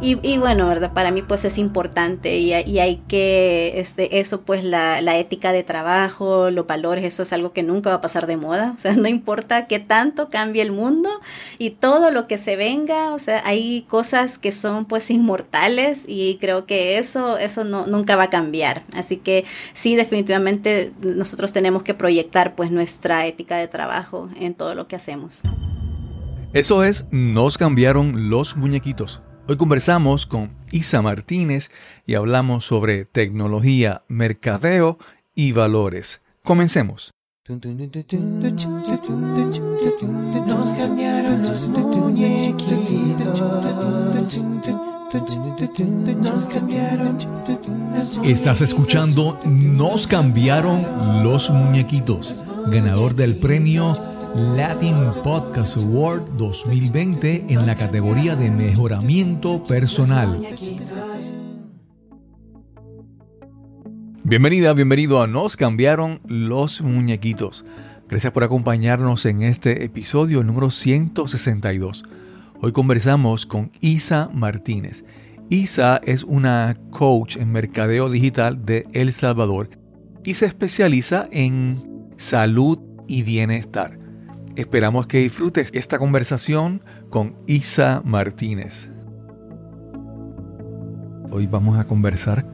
Y, y, bueno, ¿verdad? Para mí pues es importante y, y hay que, este, eso pues la, la, ética de trabajo, los valores, eso es algo que nunca va a pasar de moda. O sea, no importa qué tanto cambie el mundo y todo lo que se venga, o sea, hay cosas que son pues inmortales y creo que eso, eso no, nunca va a cambiar. Así que sí, definitivamente nosotros tenemos que proyectar pues nuestra ética de trabajo en todo lo que hacemos. Eso es, nos cambiaron los muñequitos. Hoy conversamos con Isa Martínez y hablamos sobre tecnología, mercadeo y valores. Comencemos. Estás escuchando Nos cambiaron los muñequitos, ganador del premio Latin Podcast Award 2020 en la categoría de mejoramiento personal. Bienvenida, bienvenido a Nos cambiaron los muñequitos. Gracias por acompañarnos en este episodio número 162. Hoy conversamos con Isa Martínez. Isa es una coach en mercadeo digital de El Salvador y se especializa en salud y bienestar. Esperamos que disfrutes esta conversación con Isa Martínez. Hoy vamos a conversar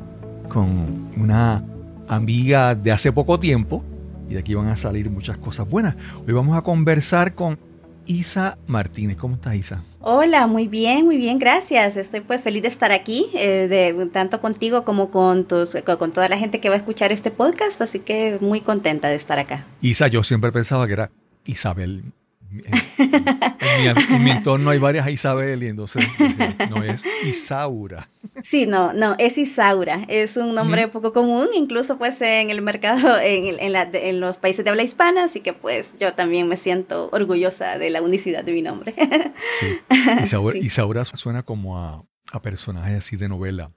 con una amiga de hace poco tiempo y de aquí van a salir muchas cosas buenas. Hoy vamos a conversar con Isa Martínez. ¿Cómo estás, Isa? Hola, muy bien, muy bien, gracias. Estoy pues feliz de estar aquí, eh, de, tanto contigo como con, tus, con toda la gente que va a escuchar este podcast, así que muy contenta de estar acá. Isa, yo siempre pensaba que era Isabel. En, mi, entorno hay varias Isabel y entonces no es Isaura. Sí, no, no, es Isaura. Es un nombre poco común, incluso pues en el mercado, en, en, los países de habla hispana, así que pues yo también me siento orgullosa de la unicidad de mi nombre. Sí. Isaura, suena como a, a personaje así de novela.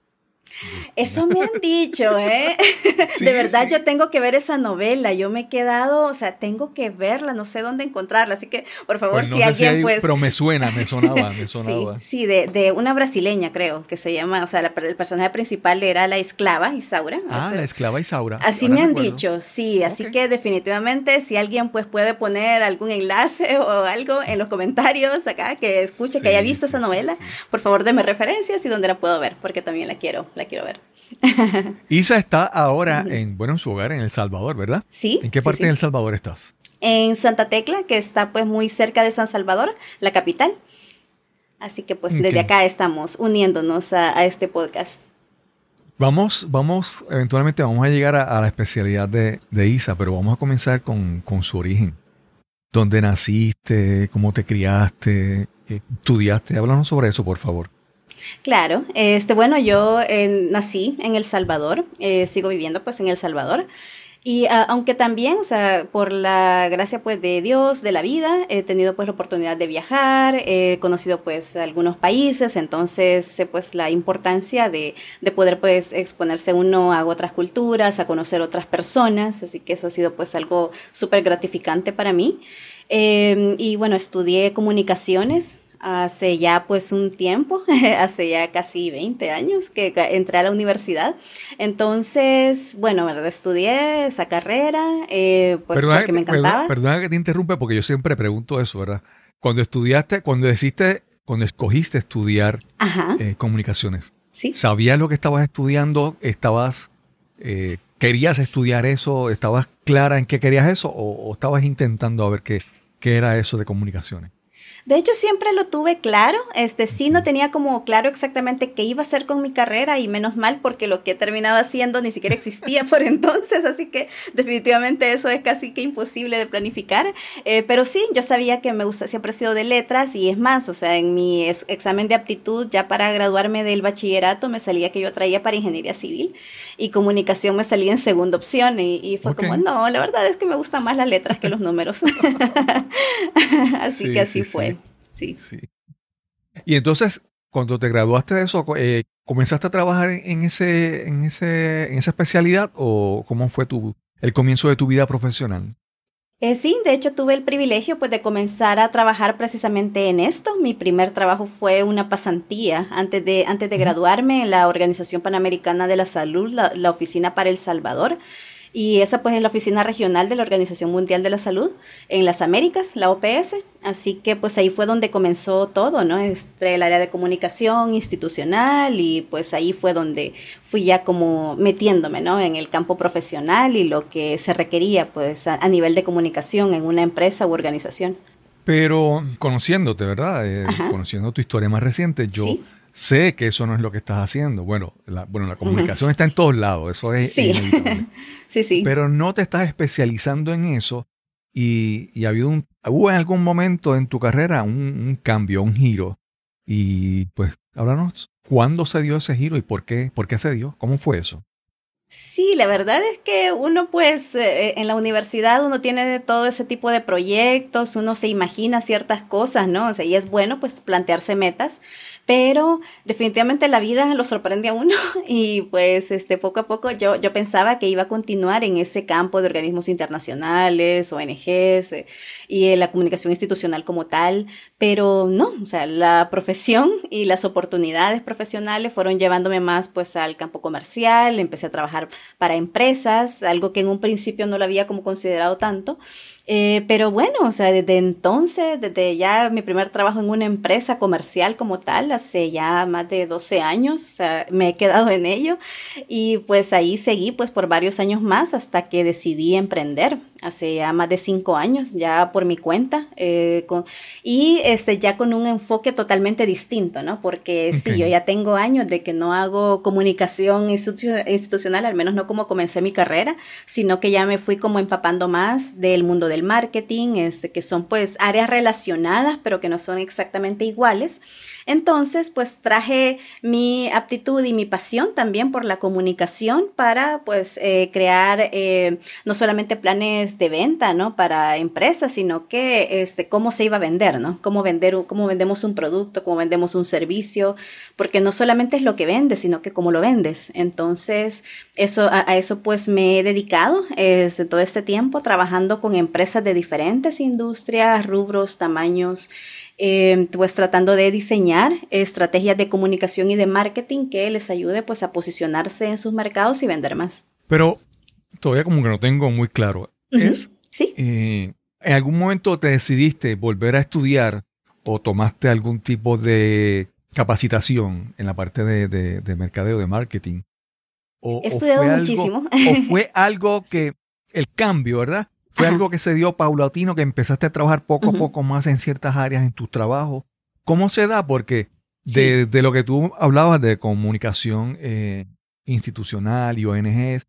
Eso me han dicho, ¿eh? de verdad yo tengo que ver esa novela, yo me he quedado, o sea, tengo que verla, no sé dónde encontrarla, así que por favor pues si alguien pues... Pero me suena, me sonaba, me sonaba. Sí, sí de, de, una brasileña creo, que se llama, o sea, el personaje principal era la esclava Isaura. Ah, la esclava Isaura. Así me han dicho, sí, así que definitivamente si alguien pues puede poner algún enlace o algo en los comentarios acá, que escuche, que haya visto esa novela, por favor deme referencias y dónde la puedo ver, porque también la quiero la quiero ver. Isa está ahora en, bueno, en su hogar en El Salvador, ¿verdad? Sí. ¿En qué parte de El Salvador estás? En Santa Tecla, que está pues muy cerca de San Salvador, la capital. Así que pues desde acá estamos uniéndonos a, este podcast. Vamos, vamos, eventualmente vamos a llegar a, la especialidad de, Isa, pero vamos a comenzar con, con su origen. ¿Dónde naciste? ¿Cómo te criaste? ¿Estudiaste? Háblanos sobre eso, por favor. Claro, este, bueno, yo eh, nací en El Salvador, eh, sigo viviendo pues en El Salvador. Y ah, aunque también, o sea, por la gracia pues de Dios, de la vida, he tenido pues la oportunidad de viajar, he conocido pues algunos países, entonces sé pues la importancia de, de poder pues exponerse uno a otras culturas, a conocer otras personas, así que eso ha sido pues algo súper gratificante para mí. Em, y bueno, estudié comunicaciones hace ya pues un tiempo, hace ya casi 20 años que entré a la universidad. Entonces, bueno, ¿verdad? estudié esa carrera, eh, pues porque me encantaba. Perdona, que te interrumpe porque yo siempre pregunto eso, ¿verdad? Cuando estudiaste, cuando decidiste, cuando escogiste estudiar eh, comunicaciones, ¿Sí? ¿sabías lo que estabas estudiando? ¿Estabas, eh, querías estudiar eso? ¿Estabas clara en qué querías eso? ¿O, o estabas intentando a ver qué, qué era eso de comunicaciones? De hecho, siempre lo tuve claro. Este sí no tenía como claro exactamente qué iba a hacer con mi carrera y menos mal porque lo que he terminado haciendo ni siquiera existía por entonces, así que definitivamente eso es casi que imposible de planificar. Eh, pero sí, yo sabía que me gusta, siempre he sido de letras y es más, o sea, en mi examen de aptitud ya para graduarme del bachillerato me salía que yo traía para ingeniería civil y comunicación me salía en segunda opción y, fue como, no, la verdad es que me gustan más las letras que los números. así que así fue sí. Sí. Y entonces, cuando te graduaste de eso, eh, ¿comenzaste a trabajar en, ese, en, ese, en esa especialidad o cómo fue tu, el comienzo de tu vida profesional? Eh, sí, de hecho tuve el privilegio pues de comenzar a trabajar precisamente en esto. Mi primer trabajo fue una pasantía antes de, antes de graduarme en la Organización Panamericana de la Salud, la, la Oficina para El Salvador. Y esa pues es la oficina regional de la Organización Mundial de la Salud en las Américas, la OPS. Así que pues ahí fue donde comenzó todo, ¿no? Entre el área de comunicación institucional y pues ahí fue donde fui ya como metiéndome, ¿no? En el campo profesional y lo que se requería pues a, nivel de comunicación en una empresa u organización. Pero conociéndote, ¿verdad? Eh, conociendo tu historia más reciente, yo sé que eso no es lo que estás haciendo. Bueno, la, bueno, la comunicación está en todos lados, eso es sí. sí, sí. Pero no te estás especializando en eso y, y ha habido un, hubo en algún momento en tu carrera un, cambio, un giro. Y pues, háblanos, ¿cuándo se dio ese giro y por qué, por qué se dio? ¿Cómo fue eso? Sí, la verdad es que uno pues eh, en la universidad uno tiene todo ese tipo de proyectos, uno se imagina ciertas cosas, ¿no? O sea, y es bueno pues plantearse metas, pero definitivamente la vida lo sorprende a uno y pues este poco a poco yo, yo pensaba que iba a continuar en ese campo de organismos internacionales, ONGs eh, y en la comunicación institucional como tal, pero no, o sea, la profesión y las oportunidades profesionales fueron llevándome más pues al campo comercial, empecé a trabajar para empresas, algo que en un principio no lo había como considerado tanto eh, pero bueno, o sea, desde entonces, desde ya mi primer trabajo en una empresa comercial como tal, hace ya más de 12 años, o sea, me he quedado en ello. Y pues ahí seguí pues por varios años más hasta que decidí emprender hace ya más de 5 años, ya por mi cuenta, eh, con, y este, ya con un enfoque totalmente distinto, ¿no? Porque sí, yo ya tengo años de que no hago comunicación institucional, al menos no como comencé mi carrera, sino que ya me fui como empapando más del mundo del marketing, este, que son pues áreas relacionadas, pero que no son exactamente iguales. Entonces, pues traje mi aptitud y mi pasión también por la comunicación para pues eh, crear eh, no solamente planes de venta, ¿no? Para empresas, sino que este, cómo se iba a vender, ¿no? Cómo vender, cómo vendemos un producto, cómo vendemos un servicio, porque no solamente es lo que vendes, sino que cómo lo vendes. Entonces, eso, a, eso pues me he dedicado desde todo este tiempo trabajando con empresas de diferentes industrias, rubros, tamaños, eh, pues tratando de diseñar estrategias de comunicación y de marketing que les ayude pues a posicionarse en sus mercados y vender más. Pero todavía como que no tengo muy claro. Es, sí. Eh, ¿En algún momento te decidiste volver a estudiar o tomaste algún tipo de capacitación en la parte de, de, mercadeo, de marketing? O, He estudiado muchísimo. o fue algo que el cambio, ¿verdad? ¿Fue algo que se dio paulatino, que empezaste a trabajar poco a poco más en ciertas áreas en tu trabajo? ¿Cómo se da? Porque de, lo que tú hablabas de comunicación eh, institucional y ONGs,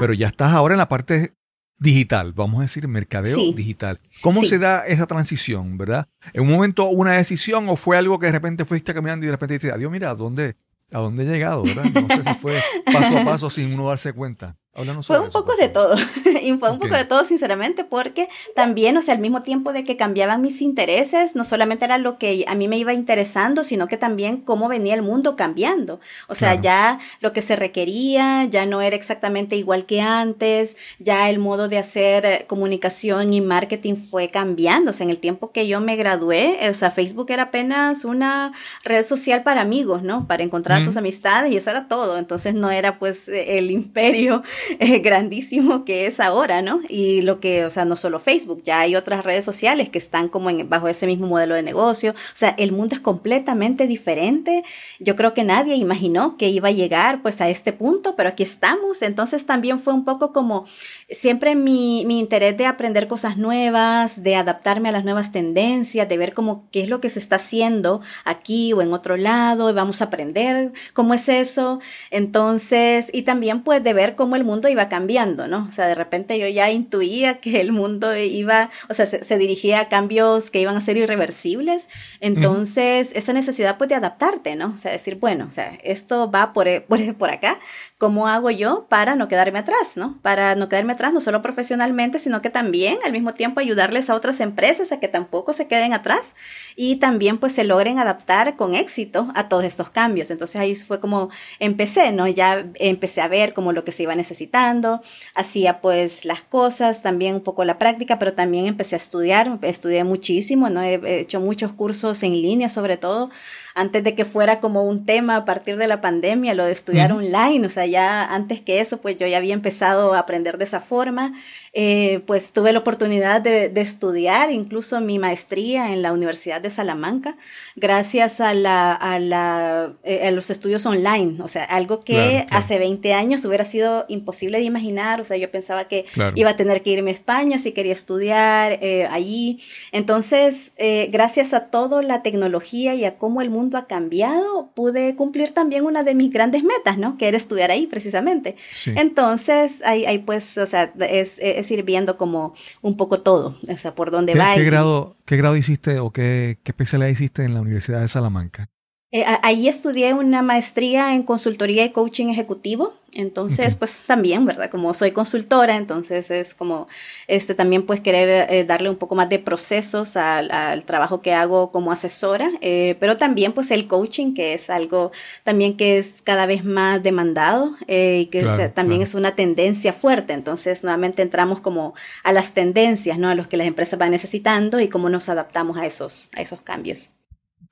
pero ya estás ahora en la parte digital, vamos a decir, mercadeo digital. ¿Cómo se da esa transición, verdad? ¿En un momento una decisión o fue algo que de repente fuiste caminando y de repente dijiste, adiós, mira, ¿a dónde, ¿a dónde he llegado, verdad? No sé si fue paso a paso sin uno darse cuenta fue un poco de todo, y fue un poco de todo sinceramente porque también, o sea, al mismo tiempo de que cambiaban mis intereses, no solamente era lo que a mí me iba interesando, sino que también cómo venía el mundo cambiando. O sea, ya lo que se requería ya no era exactamente igual que antes, ya el modo de hacer eh, comunicación y marketing fue cambiando. O sea, en el tiempo que yo me gradué, o sea, Facebook era apenas una red social para amigos, ¿no? Para encontrar tus amistades y eso era todo. Entonces no era pues el imperio eh, grandísimo que es ahora, ¿no? Y lo que, o sea, no solo Facebook, ya hay otras redes sociales que están como en, bajo ese mismo modelo de negocio. O sea, el mundo es completamente diferente. Yo creo que nadie imaginó que iba a llegar pues a este punto, pero aquí estamos. Entonces también fue un poco como siempre mi, mi interés de aprender cosas nuevas, de adaptarme a las nuevas tendencias, de ver cómo qué es lo que se está haciendo aquí o en otro lado y vamos a aprender cómo es eso. Entonces, y también pues de ver cómo el mundo iba cambiando, ¿no? O sea, de repente yo ya intuía que el mundo iba, o sea, se, dirigía a cambios que iban a ser irreversibles. Entonces, esa necesidad pues de adaptarte, ¿no? O sea, decir, bueno, o sea, esto va por, por, por acá, ¿cómo hago yo para no quedarme atrás, ¿no? Para no quedarme atrás, no solo profesionalmente, sino que también al mismo tiempo ayudarles a otras empresas a que tampoco se queden atrás y también pues se logren adaptar con éxito a todos estos cambios. Entonces ahí fue como empecé, ¿no? Ya empecé a ver como lo que se iba necesitando, hacía pues las cosas, también un poco la práctica, pero también empecé a estudiar, estudié muchísimo, ¿no? He hecho muchos cursos en línea sobre todo, antes de que fuera como un tema a partir de la pandemia, lo de estudiar online, o sea, ya antes que eso, pues yo ya había empezado a aprender de esa forma, eh, pues tuve la oportunidad de, estudiar incluso mi maestría en la Universidad de Salamanca, gracias a, la, a, la, eh, a los estudios online, o sea, algo que hace 20 años hubiera sido imposible de imaginar, o sea, yo pensaba que iba a tener que irme a España si quería estudiar eh, allí, entonces, gracias a toda la tecnología y a cómo el mundo ha cambiado, pude cumplir también una de mis grandes metas, ¿no? Que era estudiar ahí precisamente. Entonces, ahí, ahí, pues, o sea, es, es, ir viendo como un poco todo, o sea, por dónde va. ¿Qué grado, ¿Qué grado hiciste o qué, qué especialidad hiciste en la Universidad de Salamanca? Eh, ahí estudié una maestría en consultoría y coaching ejecutivo. Entonces, pues también, ¿verdad? Como soy consultora, entonces es como, este, también pues querer eh, darle un poco más de procesos al, trabajo que hago como asesora, eh, pero también pues el coaching, que es algo también que es cada vez más demandado y que también es una tendencia fuerte. Entonces, nuevamente entramos como a las tendencias, ¿no? A los que las empresas van necesitando y cómo nos adaptamos a esos, a esos cambios.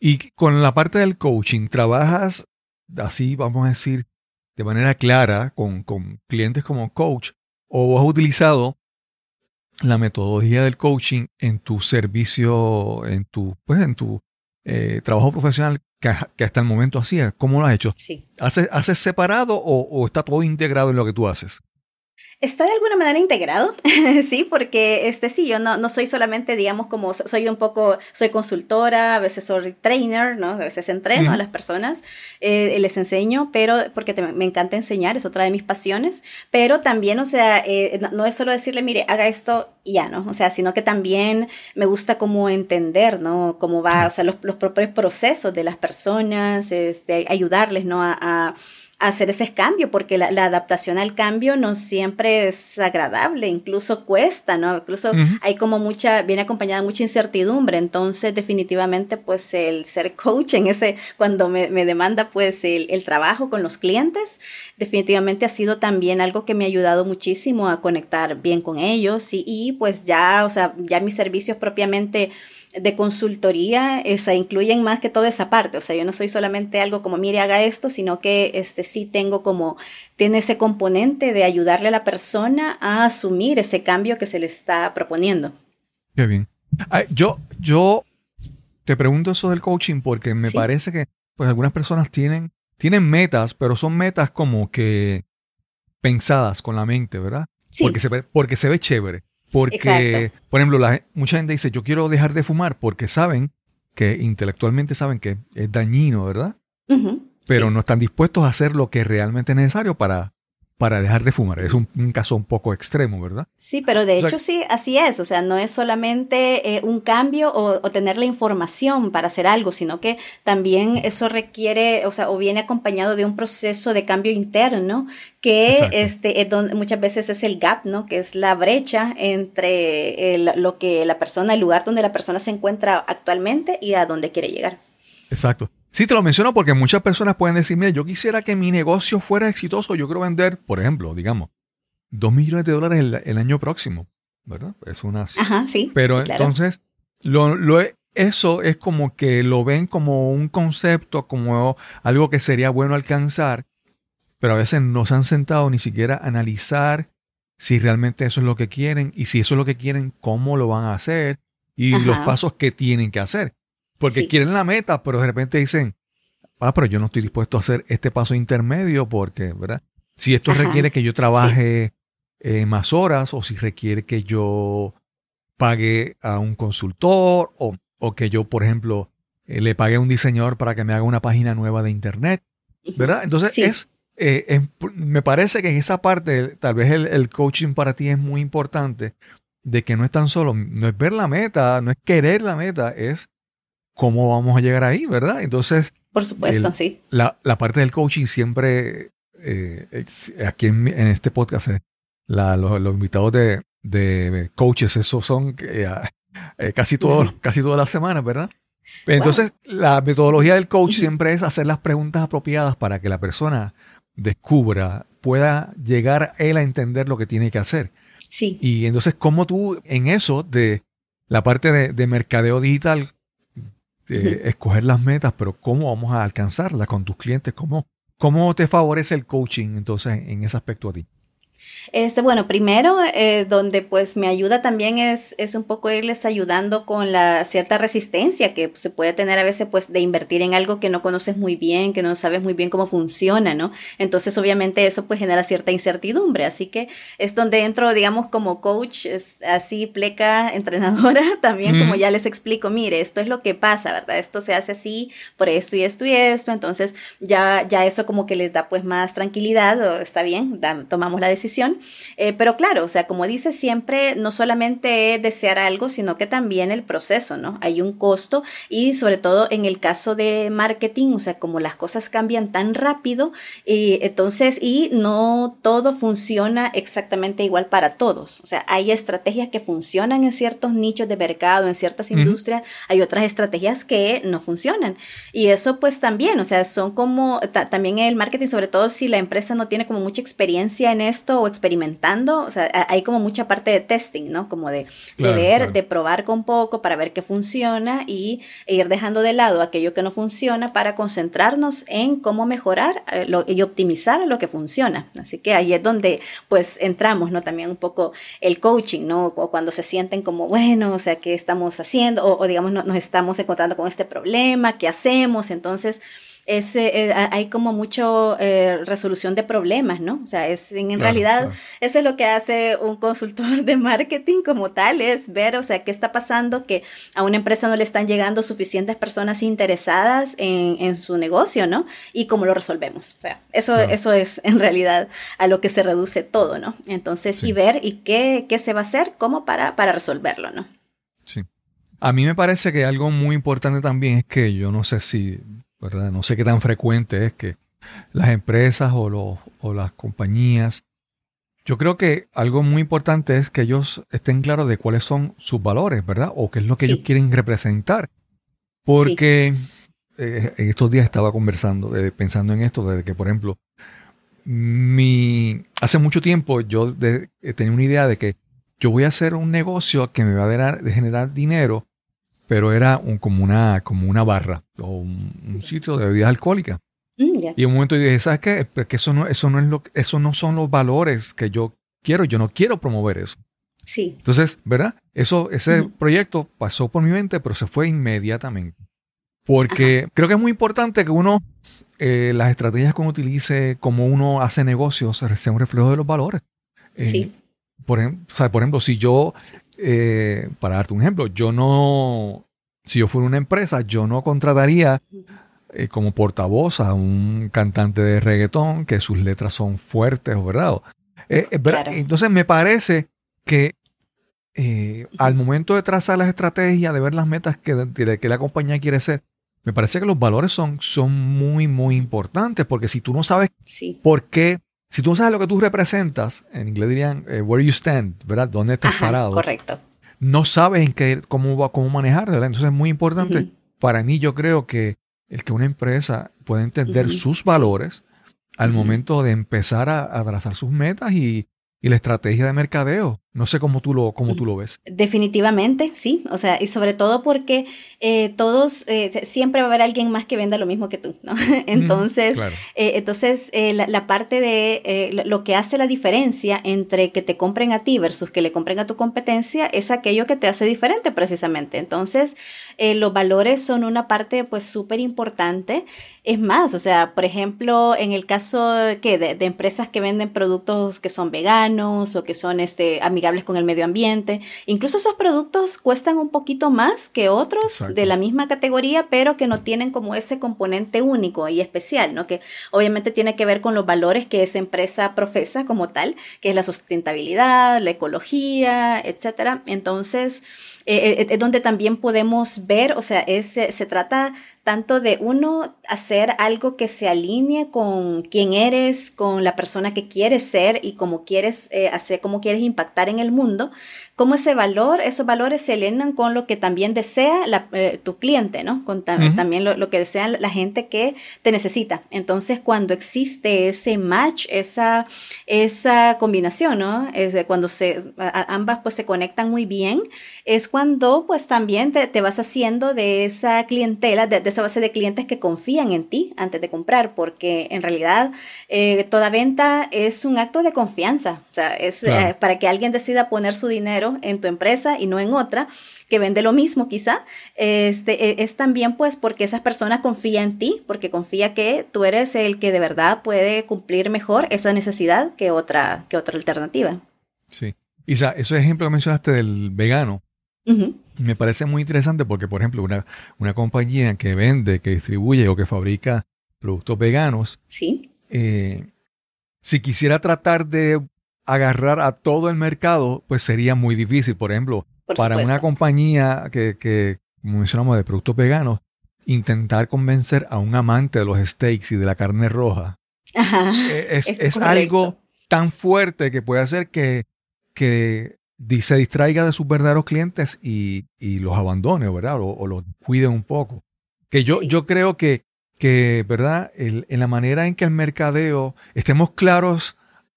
Y con la parte del coaching, ¿trabajas así, vamos a decir, de manera clara con, clientes como coach? ¿O has utilizado la metodología del coaching en tu servicio, en tu, pues en tu eh, trabajo profesional que, hasta el momento hacías? ¿Cómo lo has hecho? Sí. ¿Haces, ¿Haces separado o, o, está todo integrado en lo que tú haces? Está de alguna manera integrado, sí, porque este sí, yo no, no soy solamente, digamos, como soy un poco, soy consultora, a veces soy trainer, ¿no? A veces entreno a las personas, eh, les enseño, pero porque me encanta enseñar, es otra de mis pasiones, pero también, o sea, eh, no, es solo decirle, mire, haga esto y ya, ¿no? O sea, sino que también me gusta como entender, ¿no? Cómo va, o sea, los, los propios procesos de las personas, este, ayudarles, ¿no? a hacer ese cambio, porque la, adaptación al cambio no siempre es agradable, incluso cuesta, ¿no? Incluso hay como mucha, viene acompañada mucha incertidumbre, entonces definitivamente pues el ser coach en ese, cuando me, demanda pues el, el, trabajo con los clientes, definitivamente ha sido también algo que me ha ayudado muchísimo a conectar bien con ellos y, y pues ya, o sea, ya mis servicios propiamente de consultoría, o sea, incluyen más que toda esa parte. O sea, yo no soy solamente algo como, mire, haga esto, sino que este, sí tengo como, tiene ese componente de ayudarle a la persona a asumir ese cambio que se le está proponiendo. Qué bien. yo, yo te pregunto eso del coaching porque me parece que pues algunas personas tienen, tienen metas, pero son metas como que pensadas con la mente, ¿verdad? Sí. Porque se ve, porque se ve chévere. Porque, por ejemplo, la, mucha gente dice, yo quiero dejar de fumar porque saben que intelectualmente saben que es dañino, ¿verdad? Pero no están dispuestos a hacer lo que realmente es necesario para para dejar de fumar. Es un, caso un poco extremo, ¿verdad? Sí, pero de hecho sí, así es. O sea, no es solamente eh, un cambio o, tener la información para hacer algo, sino que también eso requiere, o sea, o viene acompañado de un proceso de cambio interno que este, es donde, muchas veces es el gap, ¿no? Que es la brecha entre lo que la persona, el lugar donde la persona se encuentra actualmente y a donde quiere llegar. Exacto. Sí, te lo menciono porque muchas personas pueden decir, mira, yo quisiera que mi negocio fuera exitoso, yo quiero vender, por ejemplo, digamos, dos millones de dólares el, año próximo, ¿verdad? Es una... Ajá, sí. Pero entonces, lo, lo, eso es como que lo ven como un concepto, como algo que sería bueno alcanzar, pero a veces no se han sentado ni siquiera a analizar si realmente eso es lo que quieren y si eso es lo que quieren, cómo lo van a hacer y los pasos que tienen que hacer. Porque quieren la meta, pero de repente dicen, ah, pero yo no estoy dispuesto a hacer este paso intermedio porque, ¿verdad? Si esto requiere que yo trabaje eh, más horas o si requiere que yo pague a un consultor o, que yo, por ejemplo, eh, le pague a un diseñador para que me haga una página nueva de internet, ¿verdad? Entonces es, eh, me parece que en esa parte, tal vez el, el, coaching para ti es muy importante, de que no es tan solo, no es ver la meta, no es querer la meta, es cómo vamos a llegar ahí, ¿verdad? Entonces... Por supuesto, sí. La, parte del coaching siempre, eh, aquí en, este podcast, eh, los, invitados de, coaches, esos son eh, casi, todo, casi todas las semanas, ¿verdad? Entonces, la metodología del coach siempre es hacer las preguntas apropiadas para que la persona descubra pueda llegar él a entender lo que tiene que hacer. Sí. Y entonces, ¿cómo tú en eso de la parte de, mercadeo digital, de escoger las metas, pero cómo vamos a alcanzarlas con tus clientes? ¿Cómo, ¿Cómo te favorece el coaching entonces en ese aspecto a ti? Este, bueno, primero, eh, donde pues me ayuda también es, es un poco irles ayudando con la cierta resistencia que se puede tener a veces pues de invertir en algo que no conoces muy bien, que no sabes muy bien cómo funciona, ¿no? Entonces obviamente eso pues genera cierta incertidumbre, así que es donde entro, digamos, como coach, así pleca, entrenadora, también como ya les explico, mire, esto es lo que pasa, ¿verdad? Esto se hace así por esto y esto y esto, entonces ya, ya eso como que les da pues más tranquilidad, está bien, tomamos la decisión eh, pero claro, o sea, como dice siempre, no solamente desear algo, sino que también el proceso, ¿no? Hay un costo y sobre todo en el caso de marketing, o sea, como las cosas cambian tan rápido, y entonces, y no todo funciona exactamente igual para todos. O sea, hay estrategias que funcionan en ciertos nichos de mercado, en ciertas industrias, hay otras estrategias que no funcionan. Y eso pues también, o sea, son como, también el marketing, sobre todo si la empresa no tiene como mucha experiencia en esto o experimentando, o sea, hay como mucha parte de testing, ¿no? Como de, ver, de probar con poco para ver qué funciona y e ir dejando de lado aquello que no funciona para concentrarnos en cómo mejorar eh, y optimizar lo que funciona. Así que ahí es donde pues entramos, ¿no? También un poco el coaching, ¿no? O cuando se sienten como, bueno, o sea, ¿qué estamos haciendo? O, digamos, nos estamos encontrando con este problema, ¿qué hacemos? Entonces, es, eh, hay como mucho eh, resolución de problemas, ¿no? O sea, es en, realidad eso es lo que hace un consultor de marketing como tal, es ver, o sea, qué está pasando, que a una empresa no le están llegando suficientes personas interesadas en, en su negocio, ¿no? Y cómo lo resolvemos. O sea, eso, eso es en realidad a lo que se reduce todo, ¿no? Entonces, y ver y qué, qué se va a hacer, cómo para, para resolverlo, ¿no? Sí. A mí me parece que algo muy importante también es que yo no sé si no sé qué tan frecuente es que las empresas o, las compañías, yo creo que algo muy importante es que ellos estén claros de cuáles son sus valores, ¿verdad? O qué es lo que ellos quieren representar. Porque eh, en estos días estaba conversando, pensando en esto, de que, por ejemplo, mi, hace mucho tiempo yo tenía una idea de que yo voy a hacer un negocio que me va a generar dinero pero era un, como, una, como una barra o un, sitio de bebidas alcohólicas. Mm, y en un momento dije, ¿sabes qué? Porque eso no, eso no es lo, eso no son los valores que yo quiero. Yo no quiero promover eso. Sí. Entonces, ¿verdad? Eso, ese proyecto pasó por mi mente, pero se fue inmediatamente. Porque creo que es muy importante que uno, eh, las estrategias que uno utilice, como uno hace negocios, sea un reflejo de los valores. Eh, sí. Por, por ejemplo, si yo eh, para darte un ejemplo, yo no, si yo fuera una empresa, yo no contrataría eh, como portavoz a un cantante de reggaetón que sus letras son fuertes, ¿verdad? Eh, entonces me parece que al momento de trazar las estrategias, de ver las metas que, que la compañía quiere ser, me parece que los valores son, son muy, muy importantes, porque si tú no sabes por qué si tú sabes lo que tú representas, en inglés dirían eh, where you stand, ¿verdad? ¿Dónde estás parado? Correcto. No sabes en qué, cómo, cómo manejar, ¿verdad? Entonces es muy importante. Para mí yo creo que el que una empresa pueda entender sus valores al momento de empezar a, a, trazar sus metas y, y la estrategia de mercadeo. No sé cómo tú lo, cómo tú lo ves. Definitivamente, sí. O sea, y sobre todo porque eh, todos, eh, siempre va a haber alguien más que venda lo mismo que tú, ¿no? entonces, eh, entonces la, parte de lo que hace la diferencia entre que te compren a ti versus que le compren a tu competencia es aquello que te hace diferente precisamente. Entonces, los valores son una parte pues súper importante. Es más, o sea, por ejemplo, en el caso que de, de empresas que venden productos que son veganos o que son este, amigables con el medio ambiente. Incluso esos productos cuestan un poquito más que otros de la misma categoría, pero que no tienen como ese componente único y especial, ¿no? Que obviamente tiene que ver con los valores que esa empresa profesa como tal, que es la sustentabilidad, la ecología, etcétera. Entonces, eh, eh, es donde también podemos ver, o sea, es, se trata tanto de uno hacer algo que se alinee con quién eres, con la persona que quieres ser y cómo quieres eh, hacer, cómo quieres impactar en el mundo, cómo ese valor, esos valores se alinean con lo que también desea eh, tu cliente, ¿no? Con también lo, que desea la gente que te necesita. Entonces, cuando existe ese match, esa, esa combinación, ¿no? Es cuando se, ambas pues se conectan muy bien, es cuando pues también te, vas haciendo de esa clientela, de, esa base de clientes que confían en ti antes de comprar, porque en realidad eh, toda venta es un acto de confianza. O sea, es eh, para que alguien decida poner su dinero en tu empresa y no en otra que vende lo mismo quizá, este, e, es también pues porque esas personas confían en ti, porque confía que tú eres el que de verdad puede cumplir mejor esa necesidad que otra, que otra alternativa. Sí. Isa, ese ejemplo que mencionaste del vegano, me parece muy interesante porque, por ejemplo, una, una compañía que vende, que distribuye o que fabrica productos veganos, ¿Sí? Eh, si quisiera tratar de agarrar a todo el mercado, pues sería muy difícil. Por ejemplo, para una compañía que, que, como mencionamos, de productos veganos, intentar convencer a un amante de los steaks y de la carne roja eh, es, es, algo tan fuerte que puede hacer que, que se distraiga de sus verdaderos clientes y, y los abandone, ¿verdad? O, los cuide un poco. Que yo, yo creo que, que ¿verdad? en la manera en que el mercadeo, estemos claros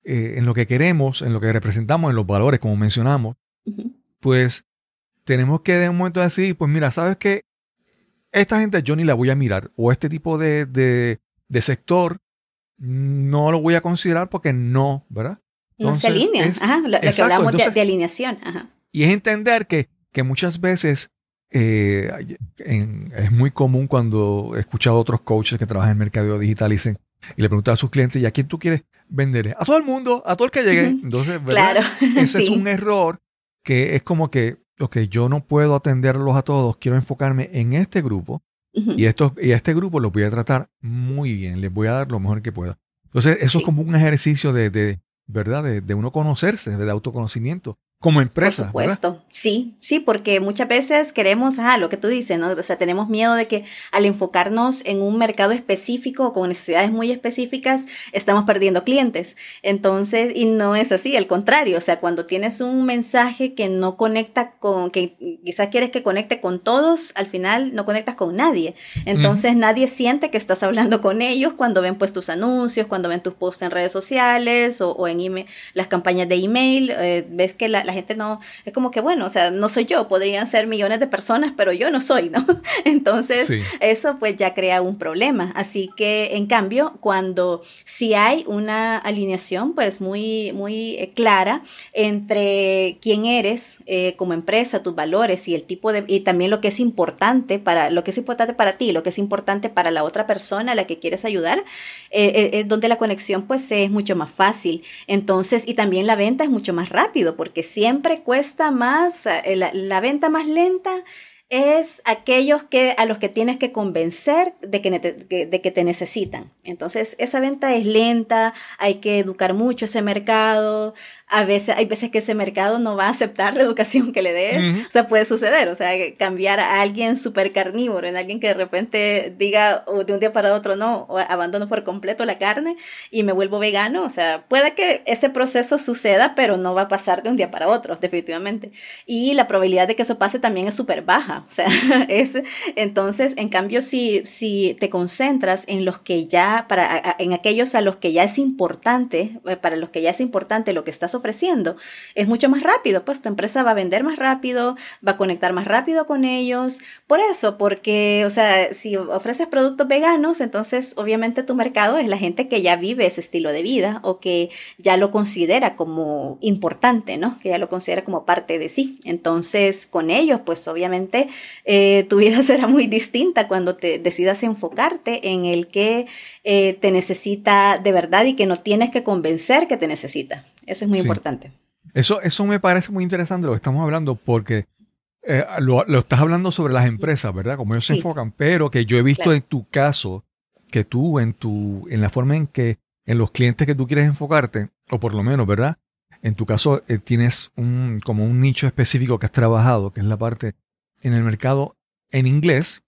eh, en lo que queremos, en lo que representamos, en los valores, como mencionamos, pues tenemos que de un momento decir, pues mira, ¿sabes qué? Esta gente yo ni la voy a mirar, o este tipo de, de, sector no lo voy a considerar porque no, ¿verdad? No se alinea, ajá, lo, que hablamos de, alineación. Ajá. Y es entender que, que muchas veces eh, es muy común cuando he escuchado a otros coaches que trabajan en mercadeo digital y dicen, y le pregunta a sus clientes, ¿y a quién tú quieres venderle? A todo el mundo, a todo el que llegue. Entonces, ¿verdad? Ese es un error que es como que, ok, yo no puedo atenderlos a todos, quiero enfocarme en este grupo y, esto, y a este grupo los voy a tratar muy bien, les voy a dar lo mejor que pueda. Entonces, eso es como un ejercicio de, de ¿verdad? De, de, uno conocerse, de autoconocimiento como empresa. Por supuesto, sí, sí, porque muchas veces queremos, ah, lo que tú dices, ¿no? O sea, tenemos miedo de que al enfocarnos en un mercado específico o con necesidades muy específicas, estamos perdiendo clientes. Entonces, y no es así, al contrario, o sea, cuando tienes un mensaje que no conecta con, que quizás quieres que conecte con todos, al final no conectas con nadie. Entonces, nadie siente que estás hablando con ellos cuando ven pues tus anuncios, cuando ven tus posts en redes sociales o, en email, las campañas de email, eh, ves que la, la gente no, es como que, bueno, o sea, no soy yo, podrían ser millones de personas, pero yo no soy, ¿no? Entonces, eso pues ya crea un problema. Así que, en cambio, cuando si hay una alineación pues muy, muy eh, clara entre quién eres eh, como empresa, tus valores y el tipo de, y también lo que es importante para, lo que es importante para ti, lo que es importante para la otra persona a la que quieres ayudar, eh, es donde la conexión pues es mucho más fácil. Entonces, y también la venta es mucho más rápido porque siempre cuesta más, o sea, la, venta más lenta es aquellos que, a los que tienes que convencer de que, de que te necesitan. Entonces, esa venta es lenta, hay que educar mucho ese mercado, a veces, hay veces que ese mercado no va a aceptar la educación que le des. O sea, puede suceder. O sea, cambiar a alguien súper carnívoro, en alguien que de repente diga de un día para otro, no, o abandono por completo la carne y me vuelvo vegano. O sea, puede que ese proceso suceda, pero no va a pasar de un día para otro, definitivamente. Y la probabilidad de que eso pase también es súper baja. O sea, es, entonces, en cambio, si, si te concentras en los que ya, para, en aquellos a los que ya es importante, eh, para los que ya es importante lo que estás ofreciendo. Es mucho más rápido, pues tu empresa va a vender más rápido, va a conectar más rápido con ellos. Por eso, porque, o sea, si ofreces productos veganos, entonces obviamente tu mercado es la gente que ya vive ese estilo de vida o que ya lo considera como importante, ¿no? Que ya lo considera como parte de sí. Entonces, con ellos, pues obviamente eh, tu vida será muy distinta cuando te decidas enfocarte en el que eh, te necesita de verdad y que no tienes que convencer que te necesita. Eso es muy importante. Eso, eso me parece muy interesante lo que estamos hablando porque eh, lo, estás hablando sobre las empresas, ¿verdad? Como ellos se enfocan, pero que yo he visto en tu caso que tú en tu en la forma en que en los clientes que tú quieres enfocarte, o por lo menos, ¿verdad? En tu caso eh, tienes un como un nicho específico que has trabajado, que es la parte en el mercado en inglés,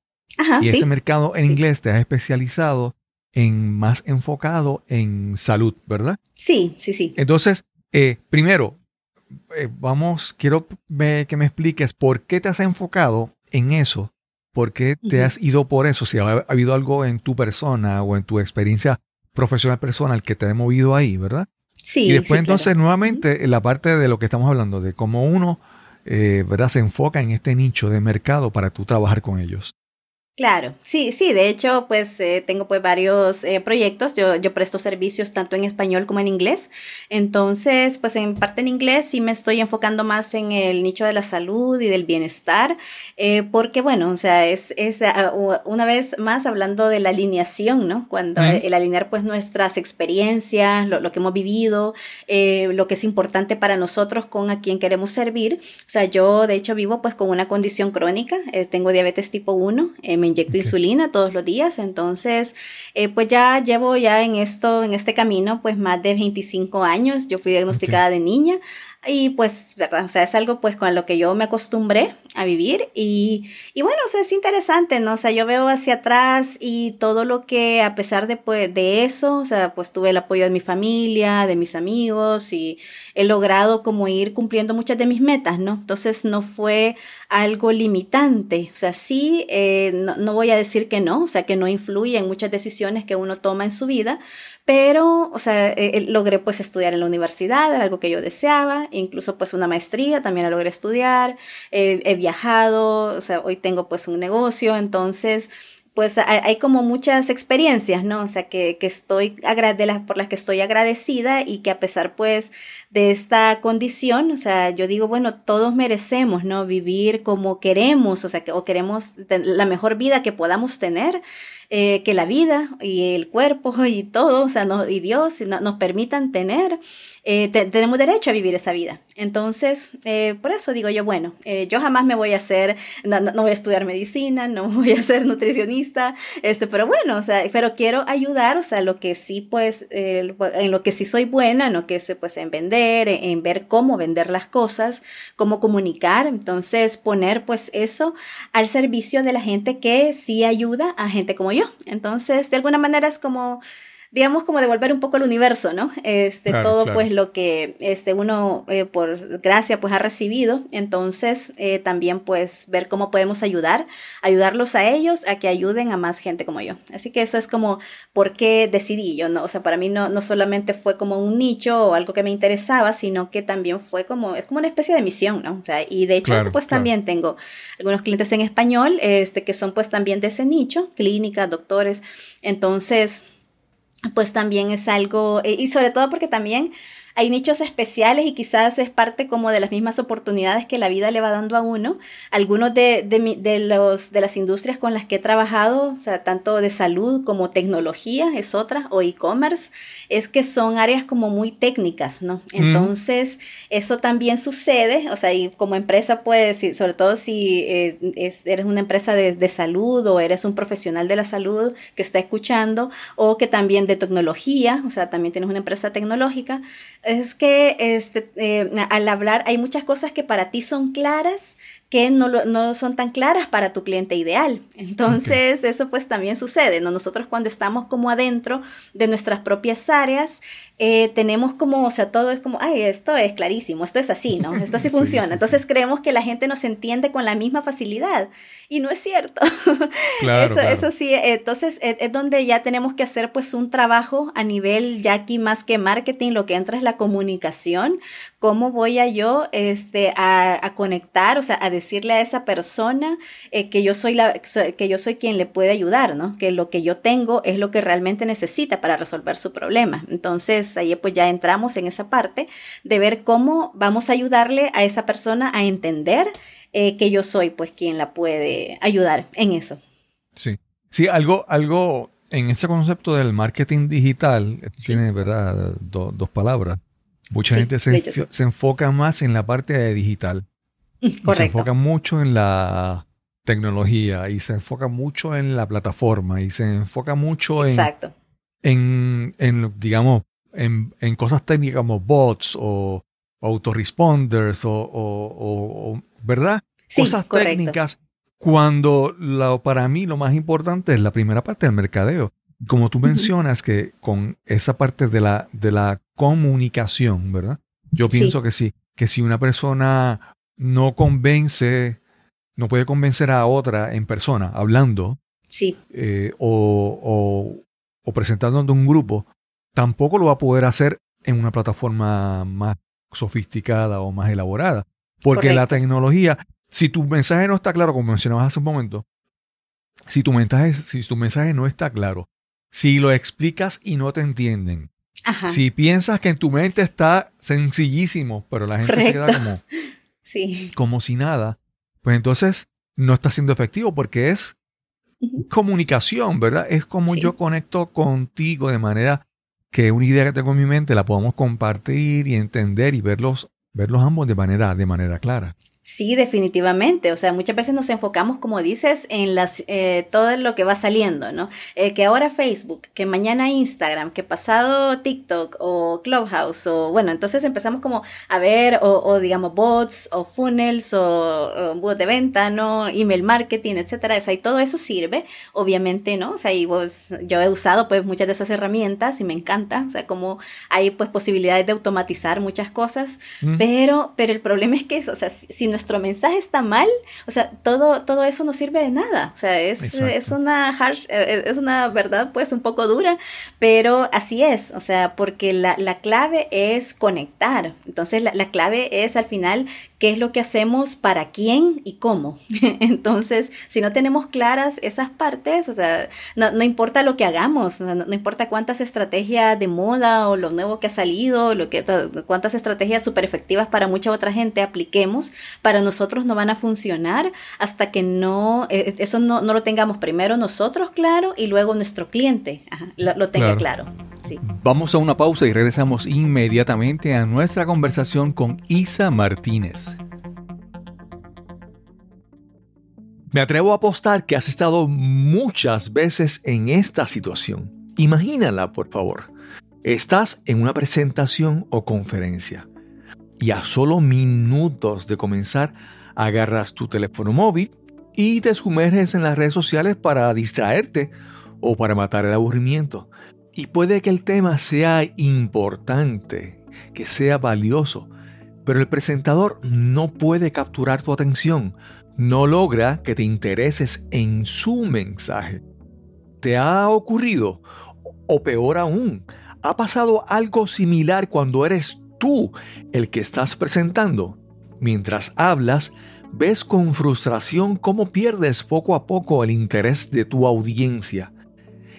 y ese mercado en inglés te has especializado en más enfocado en salud, ¿verdad? Sí, sí, sí. Entonces, eh, primero, eh, vamos, quiero que me expliques por qué te has enfocado en eso, por qué te has ido por eso, si ha, habido algo en tu persona o en tu experiencia profesional personal que te ha movido ahí, ¿verdad? Sí. Y después entonces nuevamente en la parte de lo que estamos hablando, de cómo uno, eh, ¿verdad? Se enfoca en este nicho de mercado para tú trabajar con ellos. Claro, sí, sí, de hecho, pues eh, tengo pues varios eh, proyectos, yo, yo presto servicios tanto en español como en inglés, entonces pues en parte en inglés sí me estoy enfocando más en el nicho de la salud y del bienestar, eh, porque bueno, o sea, es, es ah, una vez más hablando de la alineación, ¿no? Cuando el alinear pues nuestras experiencias, lo, lo que hemos vivido, lo que es importante para nosotros con a quien queremos servir, o sea, yo de hecho vivo pues con una condición crónica, tengo diabetes tipo 1, me inyecto insulina todos los días, entonces eh, pues ya llevo ya en esto, en este camino pues más de 25 años, yo fui diagnosticada de niña, y pues, ¿verdad? O sea, es algo pues con lo que yo me acostumbré a vivir y, y bueno, o sea, es interesante, ¿no? O sea, yo veo hacia atrás y todo lo que a pesar de, pues, de eso, o sea, pues tuve el apoyo de mi familia, de mis amigos y he logrado como ir cumpliendo muchas de mis metas, ¿no? Entonces no fue algo limitante, o sea, sí, eh, no, no voy a decir que no, o sea, que no influye en muchas decisiones que uno toma en su vida, pero, o sea, eh, eh, logré pues estudiar en la universidad, era algo que yo deseaba, incluso pues una maestría también la logré estudiar, he viajado, o sea, hoy tengo pues un negocio, entonces pues hay, como muchas experiencias, ¿no? O sea, que, que estoy de por las que estoy agradecida y que a pesar pues de esta condición, o sea, yo digo, bueno, todos merecemos, ¿no? Vivir como queremos, o sea, que, o queremos la mejor vida que podamos tener. Eh, que la vida y el cuerpo y todo, o sea, y Dios nos permitan tener, eh, tenemos derecho a vivir esa vida. Entonces, eh, por eso digo yo, bueno, yo jamás me voy a hacer, no, no, voy a estudiar medicina, no voy a ser nutricionista, este, pero bueno, o sea, pero quiero ayudar, o sea, lo que sí, pues, en lo que sí soy buena, no que es, pues, en vender, en, en ver cómo vender las cosas, cómo comunicar, entonces poner, pues, eso al servicio de la gente que sí ayuda a gente como yo entonces, de alguna manera es como digamos, como devolver un poco al universo, ¿no? Este, todo pues lo que este, uno eh, por gracia pues ha recibido, entonces eh, también pues ver cómo podemos ayudar, ayudarlos a ellos a que ayuden a más gente como yo. Así que eso es como por qué decidí yo, ¿no? O sea, para mí no, no solamente fue como un nicho o algo que me interesaba, sino que también fue como, es como una especie de misión, ¿no? O sea, y de hecho pues también tengo algunos clientes en español, este, que son pues también de ese nicho, clínicas, doctores, entonces pues también es algo, eh, y sobre todo porque también hay nichos especiales y quizás es parte como de las mismas oportunidades que la vida le va dando a uno. Algunos de, de, los, de las industrias con las que he trabajado, o sea, tanto de salud como tecnología, es otra, o e-commerce, es que son áreas como muy técnicas, ¿no? Entonces, eso también sucede, o sea, y como empresa, pues, sobre todo si eh, eres una empresa de, de salud o eres un profesional de la salud que está escuchando, o que también de tecnología, o sea, también tienes una empresa tecnológica, es que este, eh, al hablar hay muchas cosas que para ti son claras que no, no son tan claras para tu cliente ideal. Entonces, eso pues también sucede, ¿no? Nosotros cuando estamos como adentro de nuestras propias áreas, eh, tenemos como, o sea, todo es como, ay, esto es clarísimo, esto es así, ¿no? Esto sí funciona. Entonces creemos que la gente nos entiende con la misma facilidad y no es cierto. Claro, eso, eso sí, entonces es, donde ya tenemos que hacer pues un trabajo a nivel ya aquí más que marketing, lo que entra es la comunicación, cómo voy a yo este, a, a conectar, o sea, a decirle a esa persona eh, que yo soy la, que yo soy quien le puede ayudar, ¿no? Que lo que yo tengo es lo que realmente necesita para resolver su problema. Entonces, ahí pues ya entramos en esa parte de ver cómo vamos a ayudarle a esa persona a entender eh, que yo soy pues quien la puede ayudar en eso. Sí, sí, algo, algo en ese concepto del marketing digital, tiene, ¿verdad? dos palabras. Mucha gente se, se, enfoca más en la parte de digital. Correcto. se enfoca mucho en la tecnología y se enfoca mucho en la plataforma y se enfoca mucho Exacto. en, en, digamos, en, en cosas técnicas como bots o autoresponders o, o, o ¿verdad? cosas técnicas Cuando para mí lo más importante es la primera parte del mercadeo. Como tú mencionas que con esa parte de la, de la comunicación, ¿verdad? Yo pienso que sí, que si una persona no convence, no puede convencer a otra en persona, hablando, sí. Eh, o, o, o presentando un grupo, tampoco lo va a poder hacer en una plataforma más sofisticada o más elaborada. Porque la tecnología, si tu mensaje no está claro, como mencionabas hace un momento, si tu mensaje, si tu mensaje no está claro, si lo explicas y no te entienden, si piensas que en tu mente está sencillísimo, pero la gente se queda como, sí. como si nada, pues entonces no está siendo efectivo porque es comunicación, ¿verdad? Es como yo conecto contigo de manera que una idea que tengo en mi mente la podamos compartir y entender y verlos, verlos ambos de manera, de manera clara. Sí, definitivamente. O sea, muchas veces nos enfocamos, como dices, en las, eh, todo lo que va saliendo, ¿no? Eh, que ahora Facebook, que mañana Instagram, que pasado TikTok o Clubhouse, o bueno, entonces empezamos como a ver, o, digamos, bots, o funnels, o, bots de venta, ¿no? Email marketing, etcétera. O sea, y todo eso sirve, obviamente, ¿no? O sea, y vos, yo he usado pues muchas de esas herramientas y me encanta. O sea, como hay pues posibilidades de automatizar muchas cosas, mm. pero, pero el problema es que, o sea, si nuestro mensaje está mal, o sea, todo, todo eso no sirve de nada. O sea, es, es una harsh, eh, es una verdad pues un poco dura, pero así es. O sea, porque la, la clave es conectar. Entonces, la, la clave es al final qué es lo que hacemos, para quién y cómo. Entonces, si no tenemos claras esas partes, o sea, no, no importa lo que hagamos, no, no, importa cuántas estrategias de moda o lo nuevo que ha salido, lo que, cuántas estrategias súper efectivas para mucha otra gente apliquemos, para nosotros no van a funcionar hasta que no, eh, eso no, no lo tengamos primero nosotros claro y luego nuestro cliente lo, tenga claro. Sí. Vamos a una pausa y regresamos inmediatamente a nuestra conversación con Isa Martínez. Me atrevo a apostar que has estado muchas veces en esta situación. Imagínala, por favor. Estás en una presentación o conferencia y a solo minutos de comenzar agarras tu teléfono móvil y te sumerges en las redes sociales para distraerte o para matar el aburrimiento. Y puede que el tema sea importante, que sea valioso, pero el presentador no puede capturar tu atención, no logra que te intereses en su mensaje. ¿Te ha ocurrido? O peor aún, ¿ha pasado algo similar cuando eres tú el que estás presentando? Mientras hablas, ves con frustración cómo pierdes poco a poco el interés de tu audiencia.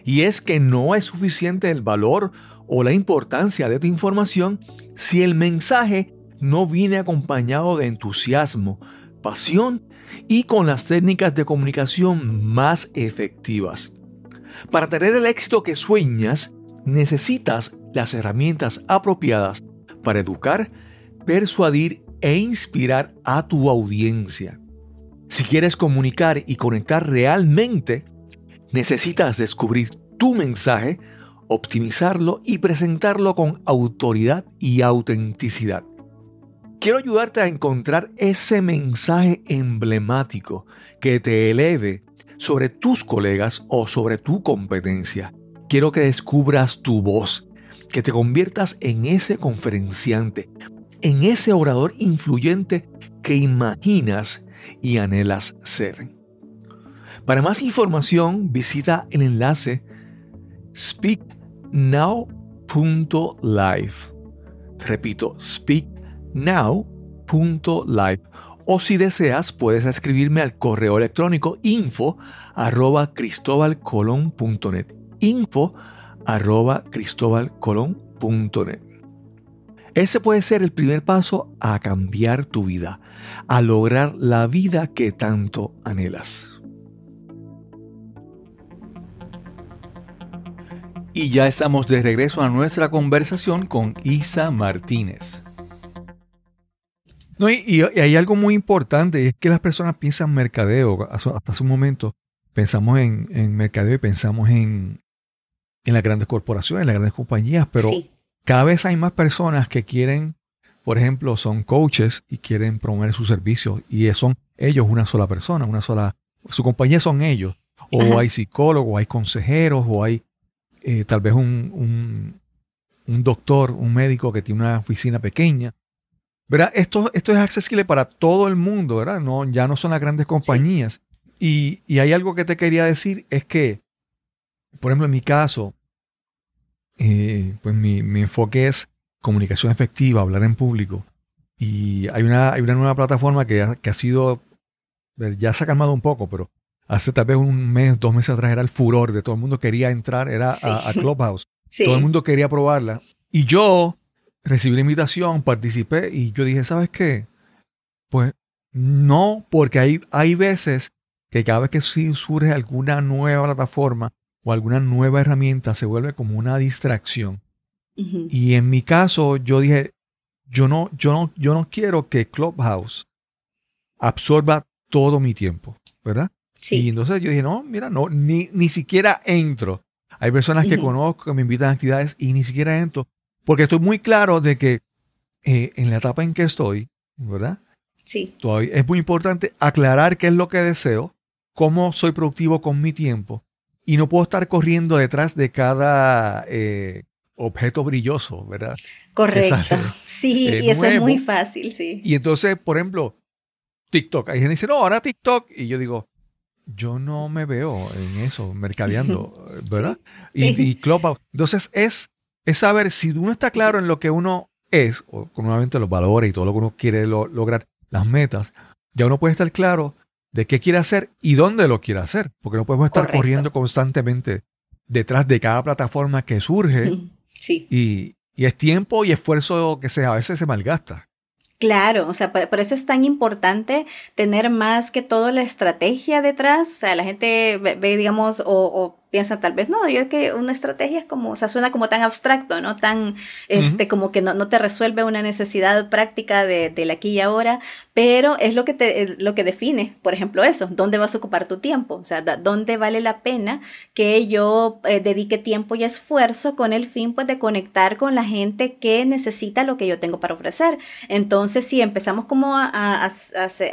Y es que no es suficiente el valor o la importancia de tu información si el mensaje no viene acompañado de entusiasmo, pasión y con las técnicas de comunicación más efectivas. Para tener el éxito que sueñas, necesitas las herramientas apropiadas para educar, persuadir e inspirar a tu audiencia. Si quieres comunicar y conectar realmente, necesitas descubrir tu mensaje, optimizarlo y presentarlo con autoridad y autenticidad. Quiero ayudarte a encontrar ese mensaje emblemático que te eleve sobre tus colegas o sobre tu competencia. Quiero que descubras tu voz, que te conviertas en ese conferenciante, en ese orador influyente que imaginas y anhelas ser. Para más información visita el enlace speaknow.live. Repito, speaknow.live. O si deseas, puedes escribirme al correo electrónico info arroba cristobalcolon.net. Info arroba cristobalcolon.net. Ese puede ser el primer paso a cambiar tu vida, a lograr la vida que tanto anhelas. Y ya estamos de regreso a nuestra conversación con Isa Martínez. No, y, hay algo muy importante, y es que las personas piensan mercadeo. Hasta hace un momento pensamos en, mercadeo y pensamos en, en, las grandes corporaciones, en las grandes compañías, pero cada vez hay más personas que quieren, por ejemplo, son coaches y quieren promover sus servicios y son ellos una sola persona, una sola su compañía son ellos. O hay psicólogos, o hay consejeros, o hay eh, tal vez un, un, doctor, un médico que tiene una oficina pequeña. ¿Verdad? Esto, esto es accesible para todo el mundo, ¿verdad? No, ya no son las grandes compañías. Y, y, hay algo que te quería decir, es que, por ejemplo, en mi caso, eh, pues mi, mi, enfoque es comunicación efectiva, hablar en público. Y hay una, hay una nueva plataforma que ha, que ha sido, ya se ha calmado un poco, pero hace tal vez un mes, dos meses atrás era el furor de todo el mundo quería entrar, era a, Clubhouse. Todo el mundo quería probarla. Y yo recibí la invitación, participé y yo dije, ¿sabes qué? Pues no, porque hay, hay veces que cada vez que surge alguna nueva plataforma o alguna nueva herramienta se vuelve como una distracción. Y en mi caso yo dije, yo no, yo no, yo no quiero que Clubhouse absorba todo mi tiempo, ¿verdad? Y entonces yo dije, no, mira, no, ni, ni siquiera entro. Hay personas que conozco que me invitan a actividades y ni siquiera entro, porque estoy muy claro de que eh, en la etapa en que estoy, ¿verdad? Sí. Todavía es muy importante aclarar qué es lo que deseo, cómo soy productivo con mi tiempo y no puedo estar corriendo detrás de cada eh, objeto brilloso, ¿verdad? Correcto. Sí, y eso es muy fácil, sí. Y entonces, por ejemplo, TikTok. Hay gente que dice, no, ahora TikTok. Y yo digo, yo no me veo en eso, mercadeando, ¿verdad? Y, Clubhouse. Entonces es, es saber si uno está claro en lo que uno es, o nuevamente los valores y todo lo que uno quiere lograr, las metas, ya uno puede estar claro de qué quiere hacer y dónde lo quiere hacer, porque no podemos estar corriendo constantemente detrás de cada plataforma que surge. Sí. Y, y es tiempo y esfuerzo que se, a veces se malgasta. Claro, o sea, por, eso es tan importante tener más que todo la estrategia detrás. O sea, la gente ve, digamos, o piensan tal vez, no, yo que una estrategia es como, o sea, suena como tan abstracto, ¿no? Tan, este, como que no, no, te resuelve una necesidad práctica de, de, la aquí y ahora, pero es lo que te, lo que define, por ejemplo, eso, dónde vas a ocupar tu tiempo, o sea, dónde vale la pena que yo eh, dedique tiempo y esfuerzo con el fin, pues, de conectar con la gente que necesita lo que yo tengo para ofrecer. Entonces, si empezamos como a, a,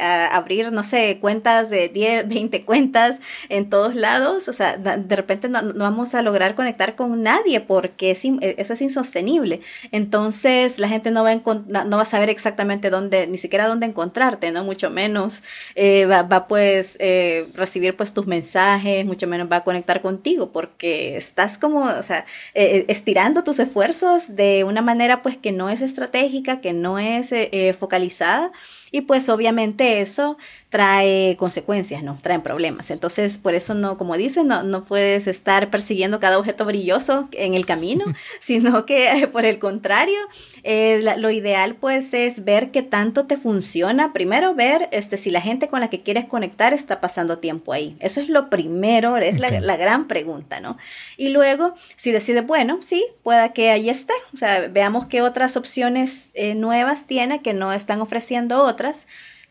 a, abrir, no sé, cuentas de 10, 20 cuentas en todos lados, o sea, de repente repente no, vamos a lograr conectar con nadie porque eh, eso es insostenible. Entonces la gente no va, a no va a saber exactamente dónde, ni siquiera dónde encontrarte, ¿no? Mucho menos eh, va, va, pues eh, recibir pues tus mensajes, mucho menos va a conectar contigo porque estás como, o sea, estirando tus esfuerzos de una manera pues que no es estratégica, que no es focalizada. Y pues obviamente eso trae consecuencias, ¿no? Traen problemas. Entonces, por eso no, como dicen, no, no puedes estar persiguiendo cada objeto brilloso en el camino, sino que por el contrario, eh, lo ideal pues es ver qué tanto te funciona. Primero ver este, si la gente con la que quieres conectar está pasando tiempo ahí. Eso es lo primero, es la, la, gran pregunta, ¿no? Y luego, si decides, bueno, sí, pueda que ahí esté. O sea, veamos qué otras opciones eh, nuevas tiene que no están ofreciendo otras.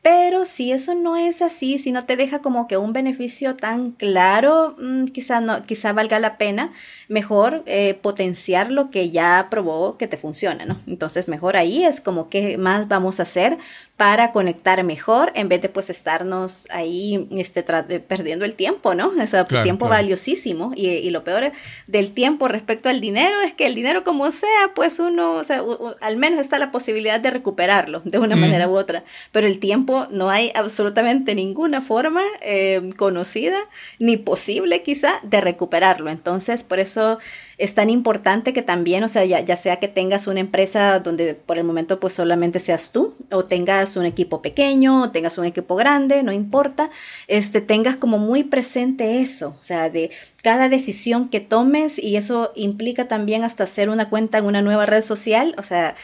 Pero si eso no es así, si no te deja como que un beneficio tan claro, mm, quizá, no, quizá valga la pena mejor eh, potenciar lo que ya probó que te funciona, ¿no? Entonces mejor ahí es como que más vamos a hacer para conectar mejor en vez de pues estarnos ahí este, perdiendo el tiempo, ¿no? O sea, tiempo valiosísimo y, y, lo peor del tiempo respecto al dinero es que el dinero como sea, pues uno, o sea, al menos está la posibilidad de recuperarlo de una manera u otra, pero el tiempo no hay absolutamente ninguna forma eh, conocida ni posible quizá de recuperarlo. Entonces, por eso es tan importante que también, o sea, ya, sea que tengas una empresa donde por el momento pues solamente seas tú, o tengas un equipo pequeño, o tengas un equipo grande, no importa, este, tengas como muy presente eso, o sea, de cada decisión que tomes y eso implica también hasta hacer una cuenta en una nueva red social, o sea,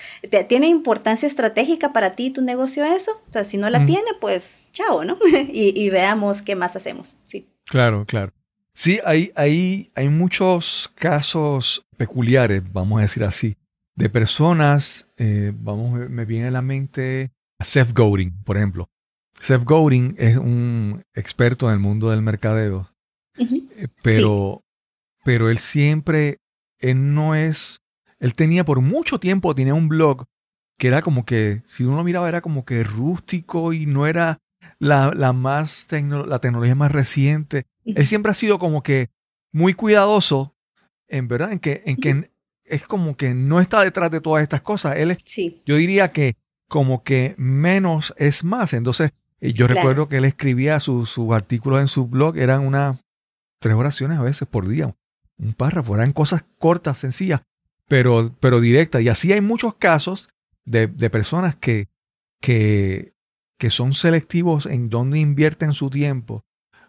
¿tiene importancia estratégica para ti tu negocio eso? O sea, si no la tiene, pues chao, ¿no? y, y veamos qué más hacemos, sí. Claro, claro. Sí, hay, hay, hay muchos casos peculiares, vamos a decir así, de personas, eh, vamos, me viene a la mente Seth Godin, por ejemplo. Seth Godin es un experto en el mundo del mercadeo, eh, pero, pero él siempre, él no es, él tenía por mucho tiempo, tenía un blog que era como que, si uno lo miraba, era como que rústico y no era la, más la tecnología más reciente. Él siempre ha sido como que muy cuidadoso, en verdad, en que, en que es como que no está detrás de todas estas cosas. Él es, sí. yo diría que como que menos es más. Entonces, eh, yo recuerdo que él escribía sus artículos en su blog, eran unas tres oraciones a veces por día, un párrafo, eran cosas cortas, sencillas, pero, pero directas. Y así hay muchos casos de, de personas que, que, que son selectivos en dónde invierten su tiempo,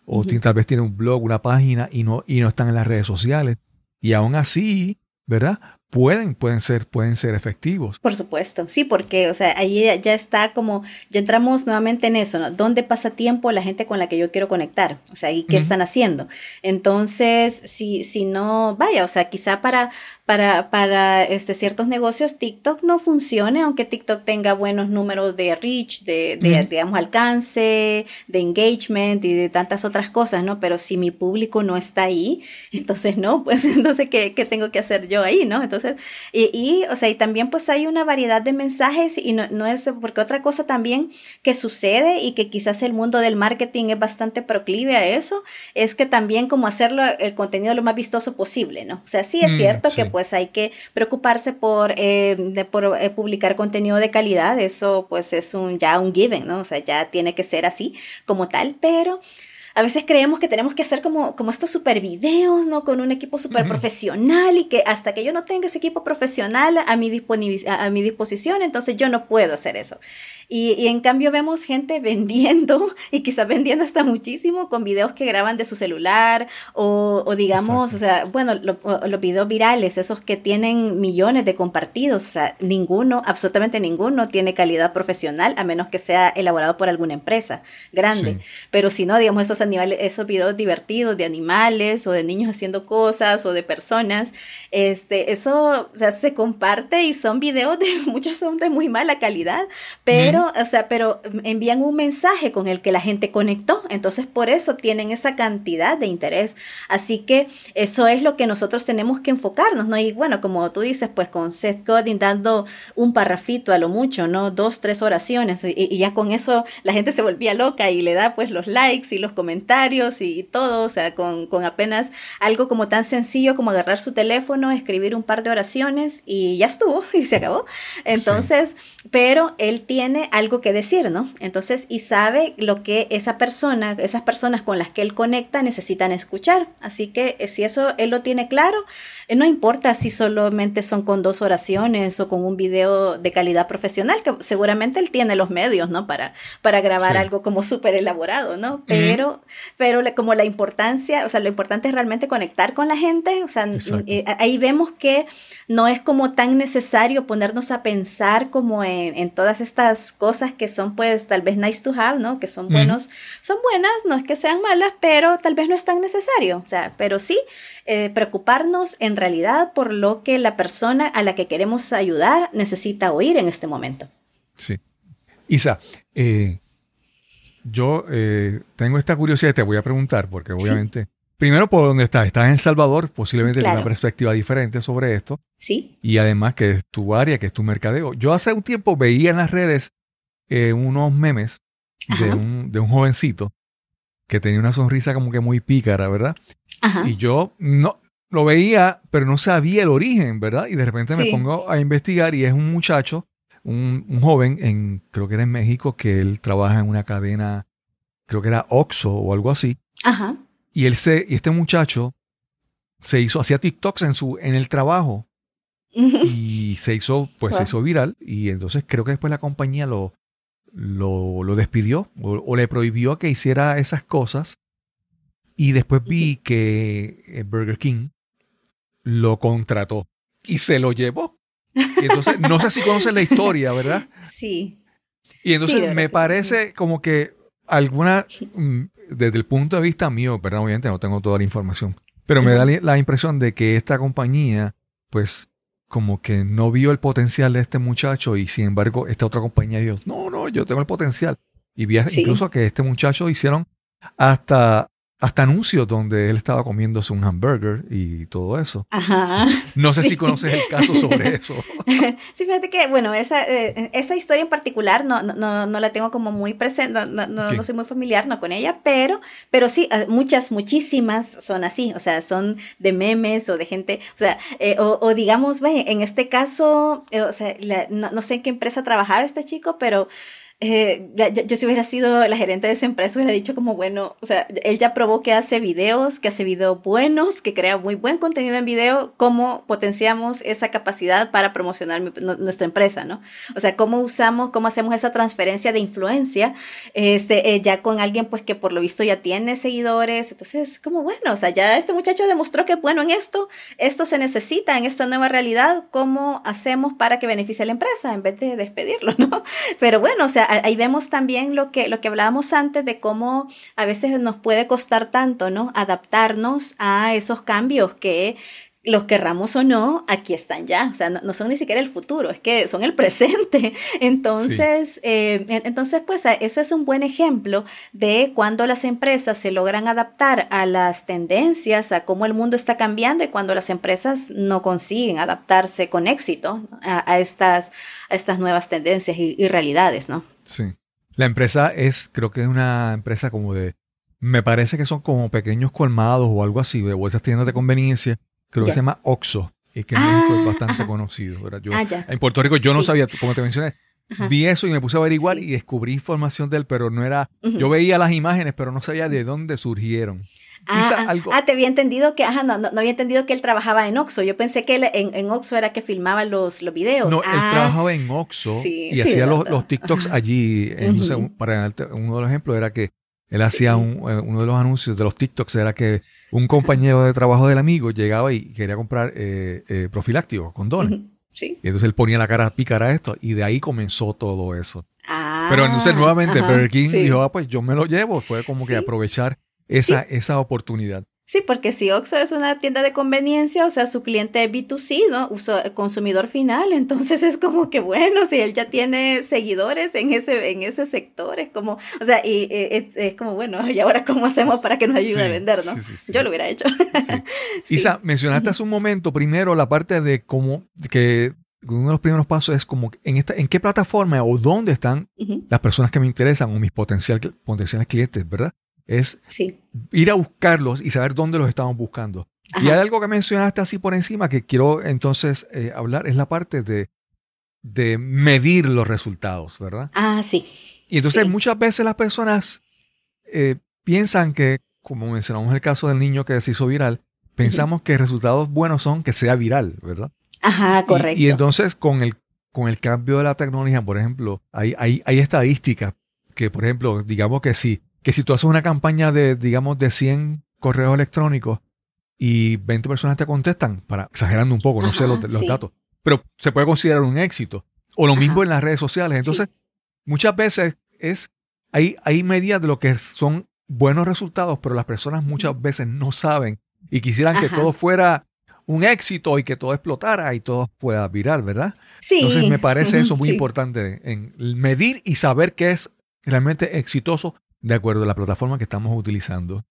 o tal vez tienen un blog, una página y no, y no están en las redes sociales. Y aún así, ¿verdad? pueden, pueden ser, pueden ser efectivos. Por supuesto, sí, porque, o sea, ahí ya está como, ya entramos nuevamente en eso, ¿no? ¿Dónde pasa tiempo la gente con la que yo quiero conectar? O sea, ¿y qué están haciendo? Entonces, si, si no, vaya, o sea, quizá para, para, para este, ciertos negocios TikTok no funcione, aunque TikTok tenga buenos números de reach, de, de digamos, alcance, de engagement y de tantas otras cosas, ¿no? Pero si mi público no está ahí, entonces no, pues entonces, ¿qué, qué tengo que hacer yo ahí, ¿no? Entonces, y, o sea, y también pues hay una variedad de mensajes y no, no, es, porque otra cosa también que sucede y que quizás el mundo del marketing es bastante proclive a eso, es que también como hacerlo el contenido lo más vistoso posible, ¿no? O sea, sí es mm, cierto que pues hay que preocuparse por, eh, por eh, publicar contenido de calidad, eso pues es un, ya un given, ¿no? O sea, ya tiene que ser así como tal, pero a veces creemos que tenemos que hacer como, como estos super videos, ¿no? Con un equipo super profesional y que hasta que yo no tenga ese equipo profesional a mi, a mi disposición, entonces yo no puedo hacer eso. Y, en cambio vemos gente vendiendo y quizás vendiendo hasta muchísimo con videos que graban de su celular o, digamos, o sea, bueno, los videos virales, esos que tienen millones de compartidos, o sea, ninguno, absolutamente ninguno tiene calidad profesional a menos que sea elaborado por alguna empresa grande. Pero si no, digamos, esos animales, esos videos divertidos de animales o de niños haciendo cosas o de personas, este, eso, o sea, se comparte y son videos de, muchos son de muy mala calidad, pero, o sea, pero envían un mensaje con el que la gente conectó, entonces por eso tienen esa cantidad de interés. Así que eso es lo que nosotros tenemos que enfocarnos, ¿no? Y bueno, como tú dices, pues con Seth Godin dando un parrafito a lo mucho, ¿no? Dos, tres oraciones y, y ya con eso la gente se volvía loca y le da pues los likes y los comentarios comentarios y, todo, o sea, con, apenas algo como tan sencillo como agarrar su teléfono, escribir un par de oraciones y ya estuvo y se acabó. Entonces, pero él tiene algo que decir, ¿no? Entonces, y sabe lo que esa persona, esas personas con las que él conecta necesitan escuchar. Así que eh, si eso él lo tiene claro, eh, no importa si solamente son con dos oraciones o con un video de calidad profesional, que seguramente él tiene los medios, ¿no? Para, para grabar algo como súper elaborado, ¿no? Pero pero como la importancia, o sea, lo importante es realmente conectar con la gente, o sea, eh, ahí vemos que no es como tan necesario ponernos a pensar como en, en, todas estas cosas que son pues tal vez nice to have, ¿no? Que son buenos, son buenas, no es que sean malas, pero tal vez no es tan necesario, o sea, pero sí eh, preocuparnos en realidad por lo que la persona a la que queremos ayudar necesita oír en este momento. Sí. Isa, eh, yo eh, tengo esta curiosidad te voy a preguntar, porque obviamente, primero por dónde estás, estás en El Salvador, posiblemente claro. una perspectiva diferente sobre esto. Sí. Y además que es tu área, que es tu mercadeo. Yo hace un tiempo veía en las redes eh, unos memes de un, de un, jovencito que tenía una sonrisa como que muy pícara, ¿verdad? Ajá. Y yo no lo veía, pero no sabía el origen, ¿verdad? Y de repente me pongo a investigar y es un muchacho un, joven, en, creo que era en México, que él trabaja en una cadena, creo que era Oxxo o algo así. Ajá. Y él se, y este muchacho se hizo, hacía TikToks en su, en el trabajo. y se hizo, pues se hizo viral. Y entonces creo que después la compañía lo, lo, despidió o, le prohibió que hiciera esas cosas. Y después vi que eh, Burger King lo contrató y se lo llevó. Y entonces, no sé si conoces la historia, ¿verdad? Sí. Y entonces me parece como que alguna, mm, desde el punto de vista mío, pero obviamente no tengo toda la información, pero me da la impresión de que esta compañía, pues, como que no vio el potencial de este muchacho y sin embargo esta otra compañía dijo, no, no, yo tengo el potencial. Y vi incluso que este muchacho hicieron hasta hasta anuncios donde él estaba comiéndose un hamburger y todo eso. Ajá. No sé si conoces el caso sobre eso. sí, fíjate que, bueno, esa, eh, esa historia en particular no, no, no, la tengo como muy presente, no, no, soy muy familiar no con ella, pero, pero sí, eh, muchas, muchísimas son así, o sea, son de memes o de gente, o sea, eh, o, digamos, en este caso, o sea, no sé en qué empresa trabajaba este chico, pero eh, yo, si hubiera sido la gerente de esa empresa, hubiera dicho como, bueno, o sea, él ya probó que hace videos, que hace videos buenos, que crea muy buen contenido en video, cómo potenciamos esa capacidad para promocionar nuestra empresa, ¿no? O sea, cómo usamos, cómo hacemos esa transferencia de influencia, este, eh, ya con alguien pues que por lo visto ya tiene seguidores, entonces, como bueno, o sea, ya este muchacho demostró que bueno en esto, esto se necesita en esta nueva realidad, ¿cómo hacemos para que beneficie a la empresa en vez de despedirlo, ¿no? Pero bueno, o sea, ahí vemos también lo que, lo que hablábamos antes de cómo a veces nos puede costar tanto, ¿no? Adaptarnos a esos cambios que los querramos o no, aquí están ya. O sea, no, son ni siquiera el futuro, es que son el presente. Entonces, eh, entonces, pues ese es un buen ejemplo de cuando las empresas se logran adaptar a las tendencias, a cómo el mundo está cambiando y cuando las empresas no consiguen adaptarse con éxito a, estas, a estas nuevas tendencias y, y realidades, ¿no? Sí. La empresa es, creo que es una empresa como de, me parece que son como pequeños colmados o algo así, de esas tiendas de conveniencia, creo que se llama Oxxo, y que en México es ah, bastante conocido. ah, en Puerto Rico yo no sabía, como te mencioné, vi eso y me puse a averiguar y descubrí información de él, pero no era, yo veía las imágenes, pero no sabía de dónde surgieron. Ah, ah, ah, te había entendido que, ajá, no, no, había entendido que él trabajaba en Oxxo. Yo pensé que él en, en Oxxo era que filmaba los, los videos. No, él ah. trabajaba en Oxxo y hacía los, los, TikToks allí. Entonces, para uno de los ejemplos era que él hacía un, eh, uno de los anuncios de los TikToks, era que un compañero de trabajo del amigo llegaba y quería comprar eh, eh, profilácticos, condones. Sí. Y entonces él ponía la cara pícara a esto y de ahí comenzó todo eso. Pero entonces nuevamente Burger King dijo, ah, pues yo me lo llevo. Fue como que aprovechar esa, esa oportunidad. Sí, porque si Oxxo es una tienda de conveniencia, o sea, su cliente es B2C, ¿no? Uso, consumidor final, entonces es como que bueno, si él ya tiene seguidores en ese, en ese sector, es como, o sea, y, es, como bueno, ¿y ahora cómo hacemos para que nos ayude a vender, no? Yo lo hubiera hecho. Isa, mencionaste hace un momento primero la parte de cómo, que uno de los primeros pasos es como en esta, en qué plataforma o dónde están las personas que me interesan o mis potencial, potenciales clientes, ¿verdad? Es ir a buscarlos y saber dónde los estamos buscando. Y hay algo que mencionaste así por encima que quiero entonces eh, hablar, es la parte de, de medir los resultados, ¿verdad? Ah, sí. Y entonces muchas veces las personas eh, piensan que, como mencionamos el caso del niño que se hizo viral, pensamos que resultados buenos son que sea viral, ¿verdad? Ajá, correcto. Y, entonces con el, con el cambio de la tecnología, por ejemplo, hay, hay, hay estadísticas que, por ejemplo, digamos que si que si tú haces una campaña de, digamos, de 100 correos electrónicos y 20 personas te contestan, para exagerando un poco, no sé los, datos, pero se puede considerar un éxito. O lo mismo en las redes sociales. Entonces, muchas veces es, hay, hay medidas de lo que son buenos resultados, pero las personas muchas veces no saben y quisieran que todo fuera un éxito y que todo explotara y todo pueda virar, ¿verdad? Sí. Entonces me parece eso muy importante en medir y saber qué es realmente exitoso de acuerdo a la plataforma que estamos utilizando.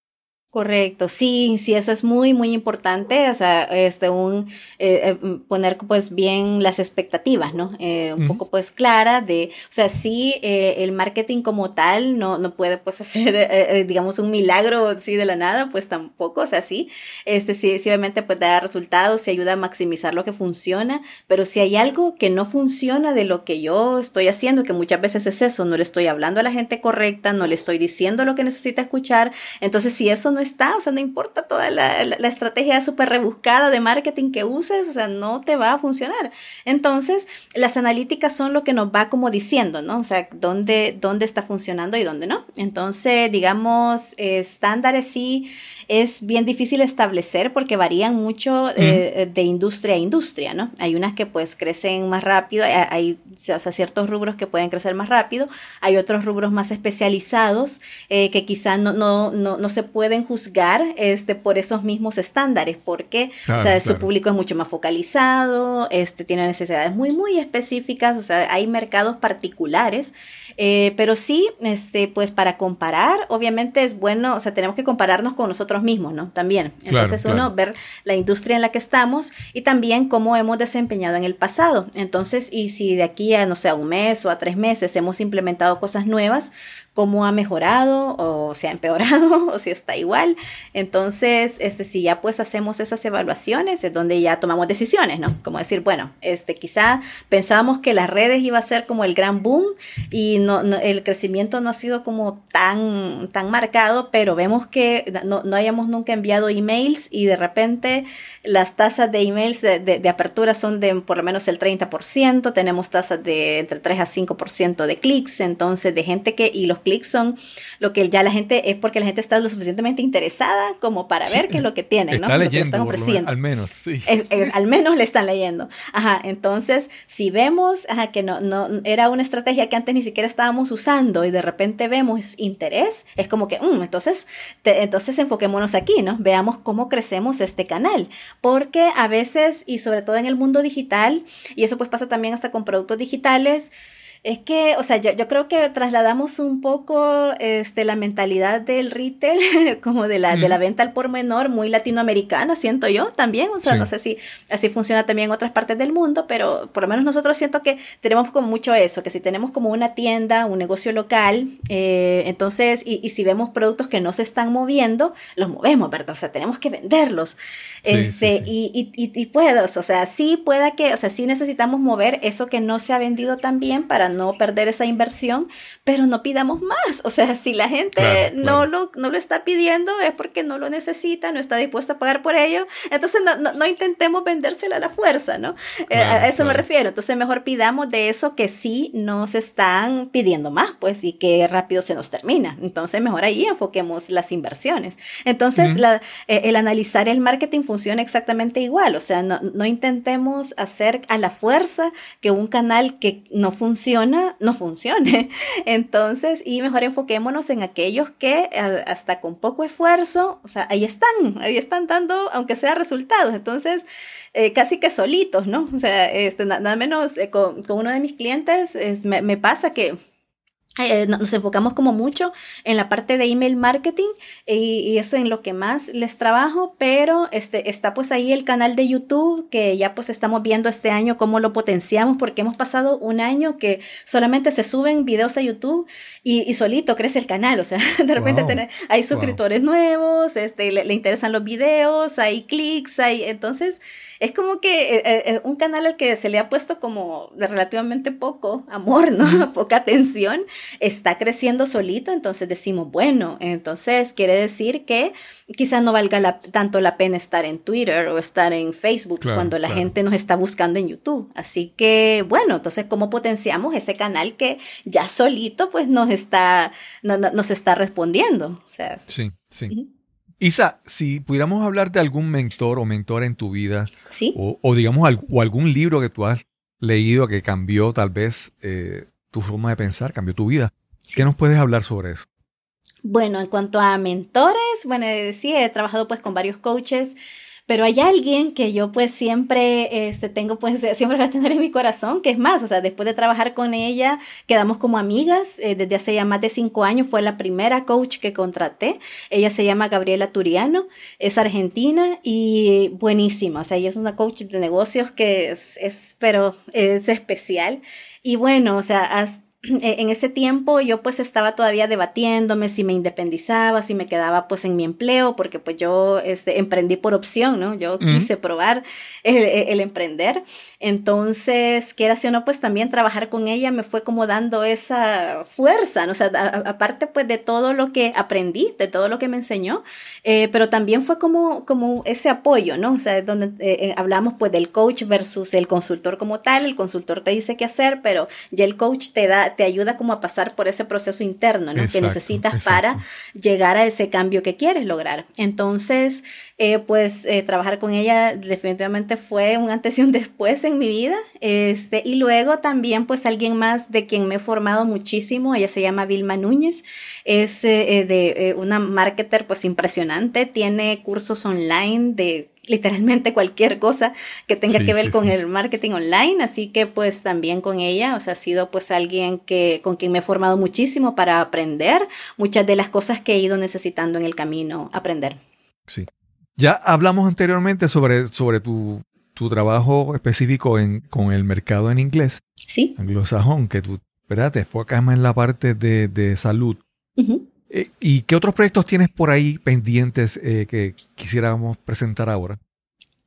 Correcto, sí, sí, eso es muy, muy importante, o sea, este, un, eh, eh, poner pues bien las expectativas, ¿no? Eh, un poco pues clara de, o sea, sí, el marketing como tal no, no puede pues hacer, digamos, un milagro, sí, de la nada, pues tampoco, o sea, sí, este, sí, sí, obviamente pues da resultados y ayuda a maximizar lo que funciona, pero si hay algo que no funciona de lo que yo estoy haciendo, que muchas veces es eso, no le estoy hablando a la gente correcta, no le estoy diciendo lo que necesita escuchar, entonces si eso no está, o sea, no importa toda la, estrategia súper rebuscada de marketing que uses, o sea, no te va a funcionar. Entonces, las analíticas son lo que nos va como diciendo, ¿no? O sea, dónde, dónde está funcionando y dónde no. Entonces, digamos, estándares sí, es bien difícil establecer porque varían mucho eh, de industria a industria, ¿no? Hay unas que pues crecen más rápido, hay, ciertos rubros que pueden crecer más rápido, hay otros rubros más especializados eh, que quizás no, no, no, no, se pueden juzgar este, por esos mismos estándares, porque o sea, su público es mucho más focalizado, este, tiene necesidades muy, muy específicas, o sea, hay mercados particulares, eh, pero sí, este, pues para comparar, obviamente es bueno, o sea, tenemos que compararnos con nosotros mismos, ¿no? También. Entonces, uno, ver la industria en la que estamos y también cómo hemos desempeñado en el pasado. Entonces, y si de aquí a, no sé, a un mes o a tres meses hemos implementado cosas nuevas, cómo ha mejorado o se ha empeorado o si está igual. Entonces, este, si ya pues hacemos esas evaluaciones, es donde ya tomamos decisiones, ¿no? Como decir, bueno, este, quizá pensábamos que las redes iba a ser como el gran boom y no, el crecimiento no ha sido como tan, tan marcado, pero vemos que no, no hayamos nunca enviado emails y de repente las tasas de emails de, de, apertura son de por lo menos el 30%, tenemos tasas de entre 3 a 5% de clics, entonces de gente que, y los clics son lo que ya la gente, es porque la gente está lo suficientemente interesada como para ver qué es lo que tienen, ¿no? Lo que están ofreciendo. al menos, sí. al menos le están leyendo. Ajá, entonces, si vemos ajá, que no, no era una estrategia que antes ni siquiera estábamos usando y de repente vemos interés, es como que, mm, entonces, entonces enfoquémonos aquí, ¿no? Veamos cómo crecemos este canal, porque a veces, y sobre todo en el mundo digital, y eso pues pasa también hasta con productos digitales, es que, o sea, yo, yo, creo que trasladamos un poco este, la mentalidad del retail, como de la, de la venta al por menor, muy latinoamericana, siento yo también. O sea, no sé si así funciona también en otras partes del mundo, pero por lo menos nosotros siento que tenemos como mucho eso, que si tenemos como una tienda, un negocio local, eh, entonces, y, y, si vemos productos que no se están moviendo, los movemos, ¿verdad? O sea, tenemos que venderlos. este, Y, y, y, puedo, o sea, sí pueda que, o sea, sí necesitamos mover eso que no se ha vendido también para no perder esa inversión, pero no pidamos más. O sea, si la gente no, Lo, no lo está pidiendo es porque no lo necesita, no está dispuesta a pagar por ello. Entonces no, no, intentemos vendérsela a la fuerza, ¿no? Eh, a eso me refiero. Entonces mejor pidamos de eso que sí nos están pidiendo más, pues, y que rápido se nos termina. Entonces mejor ahí enfoquemos las inversiones. Entonces la, eh, el analizar el marketing funciona exactamente igual. O sea, no, no intentemos hacer a la fuerza que un canal que no funciona no funcione. Entonces, y mejor enfoquémonos en aquellos que hasta con poco esfuerzo, o sea, ahí están, ahí están dando, aunque sea resultados. Entonces, eh, casi que solitos, ¿no? O sea, este, nada menos eh, con, uno de mis clientes me pasa que eh, nos enfocamos como mucho en la parte de email marketing y, eso en lo que más les trabajo, pero este, está pues ahí el canal de YouTube que ya pues estamos viendo este año cómo lo potenciamos porque hemos pasado un año que solamente se suben videos a YouTube y, solito crece el canal, o sea, de repente hay suscriptores nuevos, este, le, le interesan los videos, hay clics, hay, entonces es como que eh, eh, eh, un canal al que se le ha puesto como relativamente poco amor, ¿no? Poca atención, está creciendo solito, entonces decimos, bueno, entonces quiere decir que quizás no valga tanto la pena estar en Twitter o estar en Facebook cuando la gente nos está buscando en YouTube. Así que, bueno, entonces, ¿cómo potenciamos ese canal que ya solito pues nos está, nos está respondiendo? O sea, sí, sí. Isa, si pudiéramos hablar de algún mentor o mentora en tu vida, ¿Sí? o, digamos o algún libro que tú has leído que cambió tal vez eh, tu forma de pensar, cambió tu vida, ¿qué nos puedes hablar sobre eso? Bueno, en cuanto a mentores, bueno, sí, he trabajado pues con varios coaches pero hay alguien que yo pues siempre este, tengo pues siempre voy a tener en mi corazón, que es más, o sea, después de trabajar con ella, quedamos como amigas, eh, desde hace ya más de cinco años fue la primera coach que contraté, ella se llama Gabriela Turiano, es argentina y buenísima, o sea, ella es una coach de negocios que es, es pero es especial. Y bueno, o sea, hasta en ese tiempo yo pues estaba todavía debatiéndome si me independizaba, si me quedaba pues en mi empleo, porque pues yo este, emprendí por opción, ¿no? Yo quise probar el, emprender. Entonces, quiera si o no, pues también trabajar con ella me fue como dando esa fuerza, ¿no? O sea, aparte pues de todo lo que aprendí, de todo lo que me enseñó, eh, pero también fue como, como ese apoyo, ¿no? O sea, donde eh, eh, hablamos pues del coach versus el consultor como tal, el consultor te dice qué hacer, pero ya el coach te da te ayuda como a pasar por ese proceso interno, ¿no? que necesitas para llegar a ese cambio que quieres lograr. Entonces, eh, pues eh, trabajar con ella definitivamente fue un antes y un después en mi vida. Este, y luego también pues alguien más de quien me he formado muchísimo, ella se llama Vilma Núñez, es eh, de una marketer pues impresionante, tiene cursos online de literalmente cualquier cosa que tenga que ver con el marketing online, así que pues también con ella, o sea, ha sido pues alguien que con quien me he formado muchísimo para aprender muchas de las cosas que he ido necesitando en el camino aprender. Sí. Ya hablamos anteriormente sobre, sobre tu, tu trabajo específico en, con el mercado en inglés. Sí. Anglosajón, que tú, ¿verdad? Te acá más en la parte de, de salud. Eh, ¿Y qué otros proyectos tienes por ahí pendientes eh, que quisiéramos presentar ahora?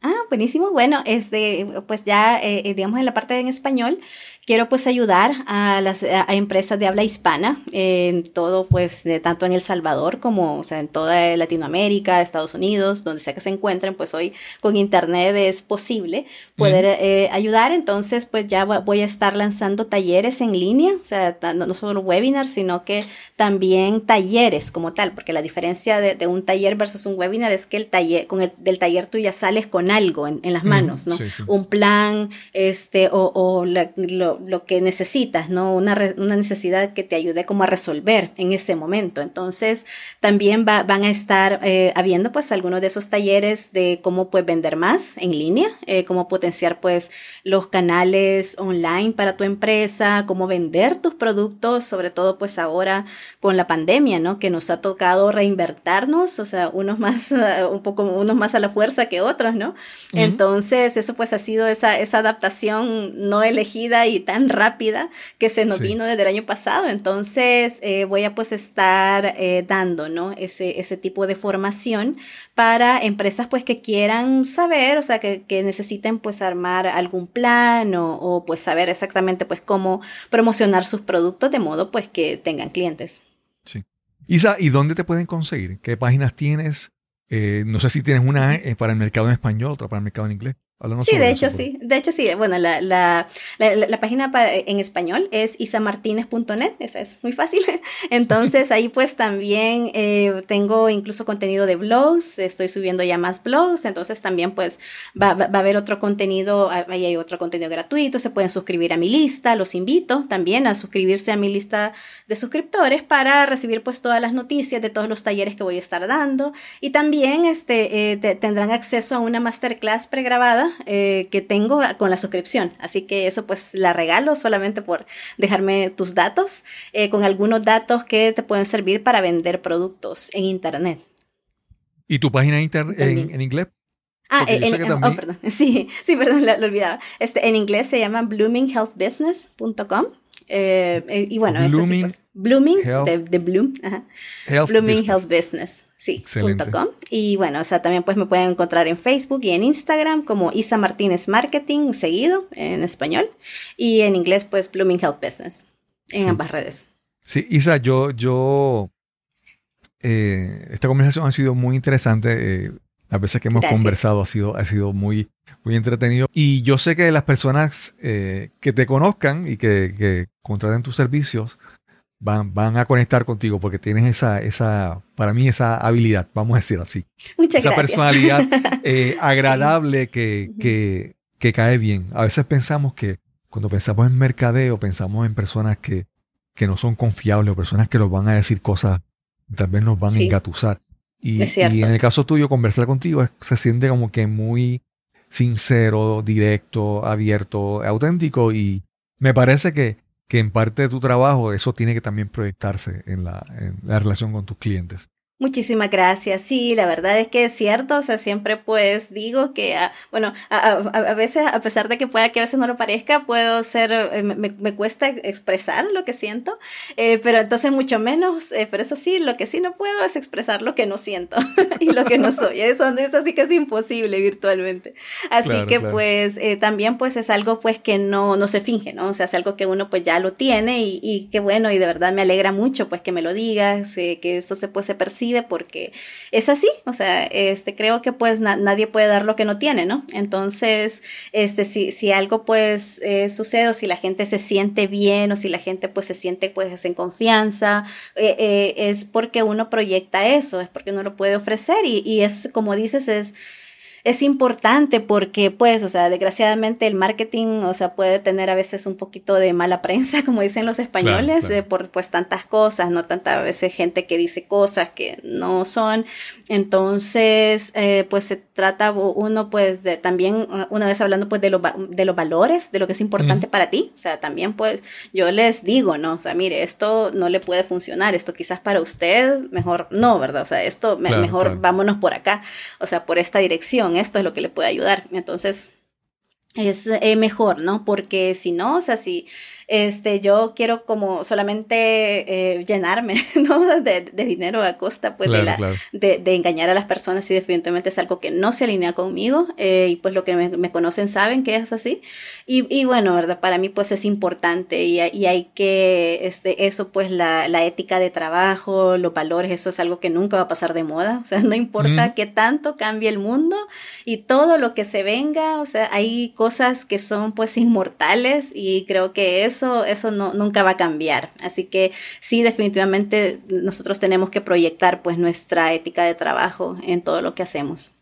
Ah, buenísimo. Bueno, este, pues ya, eh, digamos, en la parte en español, quiero pues ayudar a las a empresas de habla hispana en todo, pues, de, tanto en El Salvador como o sea, en toda Latinoamérica, Estados Unidos, donde sea que se encuentren, pues hoy con Internet es posible poder ayudar. Entonces, pues ya voy a estar lanzando talleres en línea, o sea, no, solo webinars, sino que también talleres como tal, porque la diferencia de, de, un taller versus un webinar es que el taller, con el del taller tú ya sales con algo en, las manos, ¿no? Un plan, este, o, lo, que necesitas, ¿no? Una, una, necesidad que te ayude como a resolver en ese momento. Entonces, también van a estar eh, habiendo pues algunos de esos talleres de cómo puedes vender más en línea, eh, cómo potenciar pues los canales online para tu empresa, cómo vender tus productos, sobre todo pues ahora con la pandemia, ¿no? Que nos ha tocado reinvertirnos, o sea, unos más, un poco, unos más a la fuerza que otros, ¿no? Entonces, eso pues ha sido esa, esa adaptación no elegida y tan rápida que se nos vino desde el año pasado. Entonces, eh, voy a pues estar eh, dando, ¿no? Ese, ese tipo de formación para empresas pues que quieran saber, o sea, que, que necesiten pues armar algún plan o, o, pues saber exactamente pues cómo promocionar sus productos de modo pues que tengan clientes. Sí. Isa, ¿y dónde te pueden conseguir? ¿Qué páginas tienes? Eh, no sé si tienes una para el mercado en español, otra para el mercado en inglés sí, de hecho sí. De hecho sí. Bueno, la, la, la, página para, en español es isamartinez.net. Esa es muy fácil. Entonces ahí pues también eh, tengo incluso contenido de blogs. Estoy subiendo ya más blogs. Entonces también pues va, va, a haber otro contenido. Ahí hay otro contenido gratuito. Se pueden suscribir a mi lista. Los invito también a suscribirse a mi lista de suscriptores para recibir pues todas las noticias de todos los talleres que voy a estar dando. Y también este, eh, tendrán acceso a una masterclass pregrabada eh, que tengo con la suscripción. Así que eso pues la regalo solamente por dejarme tus datos, eh, con algunos datos que te pueden servir para vender productos en Internet. ¿Y tu página en, en, inglés? Ah, en, oh, perdón. Sí, sí, perdón, lo, olvidaba. Este, en inglés se llama bloominghealthbusiness.com. Eh, y bueno, Blooming eso sí, Blooming, de, Bloom, Blooming Health Business sí, .com. Y bueno, o sea, también pues me pueden encontrar en Facebook y en Instagram como Isa Martínez Marketing, seguido en español, y en inglés pues Blooming Health Business, en ambas redes. Sí, Isa, yo, yo, eh, esta conversación ha sido muy interesante. Eh, las veces que hemos conversado ha sido, ha sido muy, muy entretenido. Y yo sé que las personas eh, que te conozcan y que, que contraten tus servicios, van, van a conectar contigo porque tienes esa, esa, para mí, esa habilidad, vamos a decir así. Muchas esa personalidad eh, agradable que, que, que, cae bien. A veces pensamos que cuando pensamos en mercadeo, pensamos en personas que, que no son confiables o personas que nos van a decir cosas, tal vez nos van a engatusar. Y, y, en el caso tuyo, conversar contigo se siente como que muy sincero, directo, abierto, auténtico y me parece que que en parte de tu trabajo eso tiene que también proyectarse en la, en la relación con tus clientes. Muchísimas gracias. Sí, la verdad es que es cierto. O sea, siempre pues digo que, ah, bueno, a, veces, a pesar de que pueda que a veces no lo parezca, puedo ser, eh, me, cuesta expresar lo que siento, eh, pero entonces mucho menos, eh, pero eso sí, lo que sí no puedo es expresar lo que no siento y lo que no soy. Eso, eso sí que es imposible virtualmente. Así que pues también pues es algo pues que no, no se finge, ¿no? O sea, es algo que uno pues ya lo tiene y, y que bueno, y de verdad me alegra mucho pues que me lo digas, que eso se, pues, se percibe porque es así, o sea, este, creo que pues nadie puede dar lo que no tiene, ¿no? Entonces, este, si, si algo pues eh, sucede o si la gente se siente bien o si la gente pues se siente pues en confianza, eh, eh, es porque uno proyecta eso, es porque uno lo puede ofrecer y es como dices, es es importante porque, pues, o sea, desgraciadamente el marketing, o sea, puede tener a veces un poquito de mala prensa, como dicen los españoles, eh, por pues tantas cosas, no tanta veces gente que dice cosas que no son. Entonces, eh, pues se trata uno, pues, de también, una vez hablando, pues, de, lo, de los valores, de lo que es importante para ti. O sea, también, pues, yo les digo, ¿no? O sea, mire, esto no le puede funcionar, esto quizás para usted, mejor no, ¿verdad? O sea, esto mejor vámonos por acá, o sea, por esta dirección esto es lo que le puede ayudar. Entonces, es eh, mejor, ¿no? Porque si no, o sea, si este, yo quiero como solamente eh, llenarme, ¿no? De, dinero a costa, pues, de, la, de, de, engañar a las personas y definitivamente es algo que no se alinea conmigo eh, y pues lo que me, conocen saben que es así. Y, y, bueno, ¿verdad? Para mí pues es importante y, y hay que, este, eso pues la, la, ética de trabajo, los valores, eso es algo que nunca va a pasar de moda, o sea, no importa qué tanto cambie el mundo y todo lo que se venga, o sea, hay cosas que son pues inmortales y creo que es eso, eso no, nunca va a cambiar. Así que sí, definitivamente nosotros tenemos que proyectar pues nuestra ética de trabajo en todo lo que hacemos.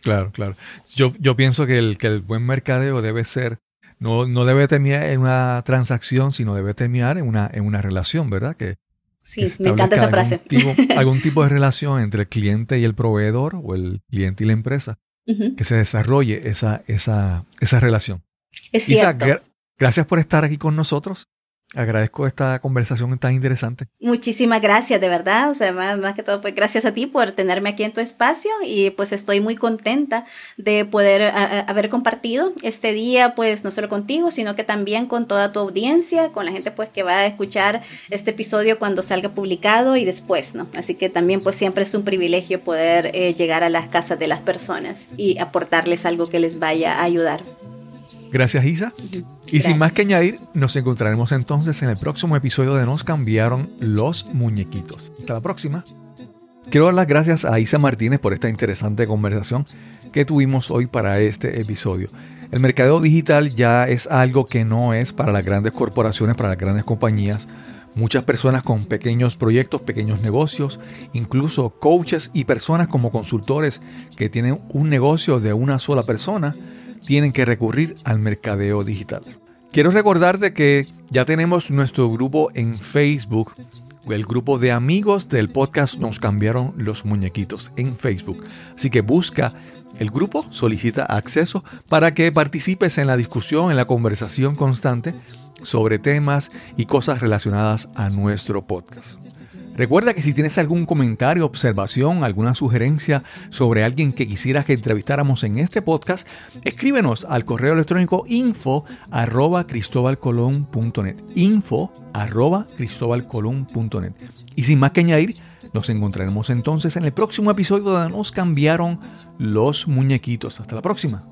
Claro, claro. Yo, yo pienso que el, que el buen mercadeo debe ser, no, no debe terminar en una transacción, sino debe terminar en una, en una relación, ¿verdad? Que, Sí, me encanta esa frase. Algún tipo, de relación entre el cliente y el proveedor o el cliente y la empresa, que se desarrolle esa, esa, esa relación. Es cierto. Gracias por estar aquí con nosotros. Agradezco esta conversación tan interesante. Muchísimas gracias, de verdad. O sea, más, que todo, pues gracias a ti por tenerme aquí en tu espacio y pues estoy muy contenta de poder haber compartido este día, pues no solo contigo, sino que también con toda tu audiencia, con la gente pues que va a escuchar este episodio cuando salga publicado y después, ¿no? Así que también pues siempre es un privilegio poder eh, llegar a las casas de las personas y aportarles algo que les vaya a ayudar. Gracias, Isa. Y sin más que añadir, nos encontraremos entonces en el próximo episodio de Nos cambiaron los muñequitos. Hasta la próxima. Quiero dar las gracias a Isa Martínez por esta interesante conversación que tuvimos hoy para este episodio. El mercadeo digital ya es algo que no es para las grandes corporaciones, para las grandes compañías. Muchas personas con pequeños proyectos, pequeños negocios, incluso coaches y personas como consultores que tienen un negocio de una sola persona, tienen que recurrir al mercadeo digital. Quiero recordarte que ya tenemos nuestro grupo en Facebook, el grupo de amigos del podcast Nos cambiaron los muñequitos en Facebook. Así que busca el grupo, solicita acceso para que participes en la discusión, en la conversación constante sobre temas y cosas relacionadas a nuestro podcast. Recuerda que si tienes algún comentario, observación, alguna sugerencia sobre alguien que quisieras que entrevistáramos en este podcast, escríbenos al correo electrónico info arroba cristobalcolón.net. Info arroba cristobalcolón.net. Y sin más que añadir, nos encontraremos entonces en el próximo episodio donde nos cambiaron los muñequitos. Hasta la próxima.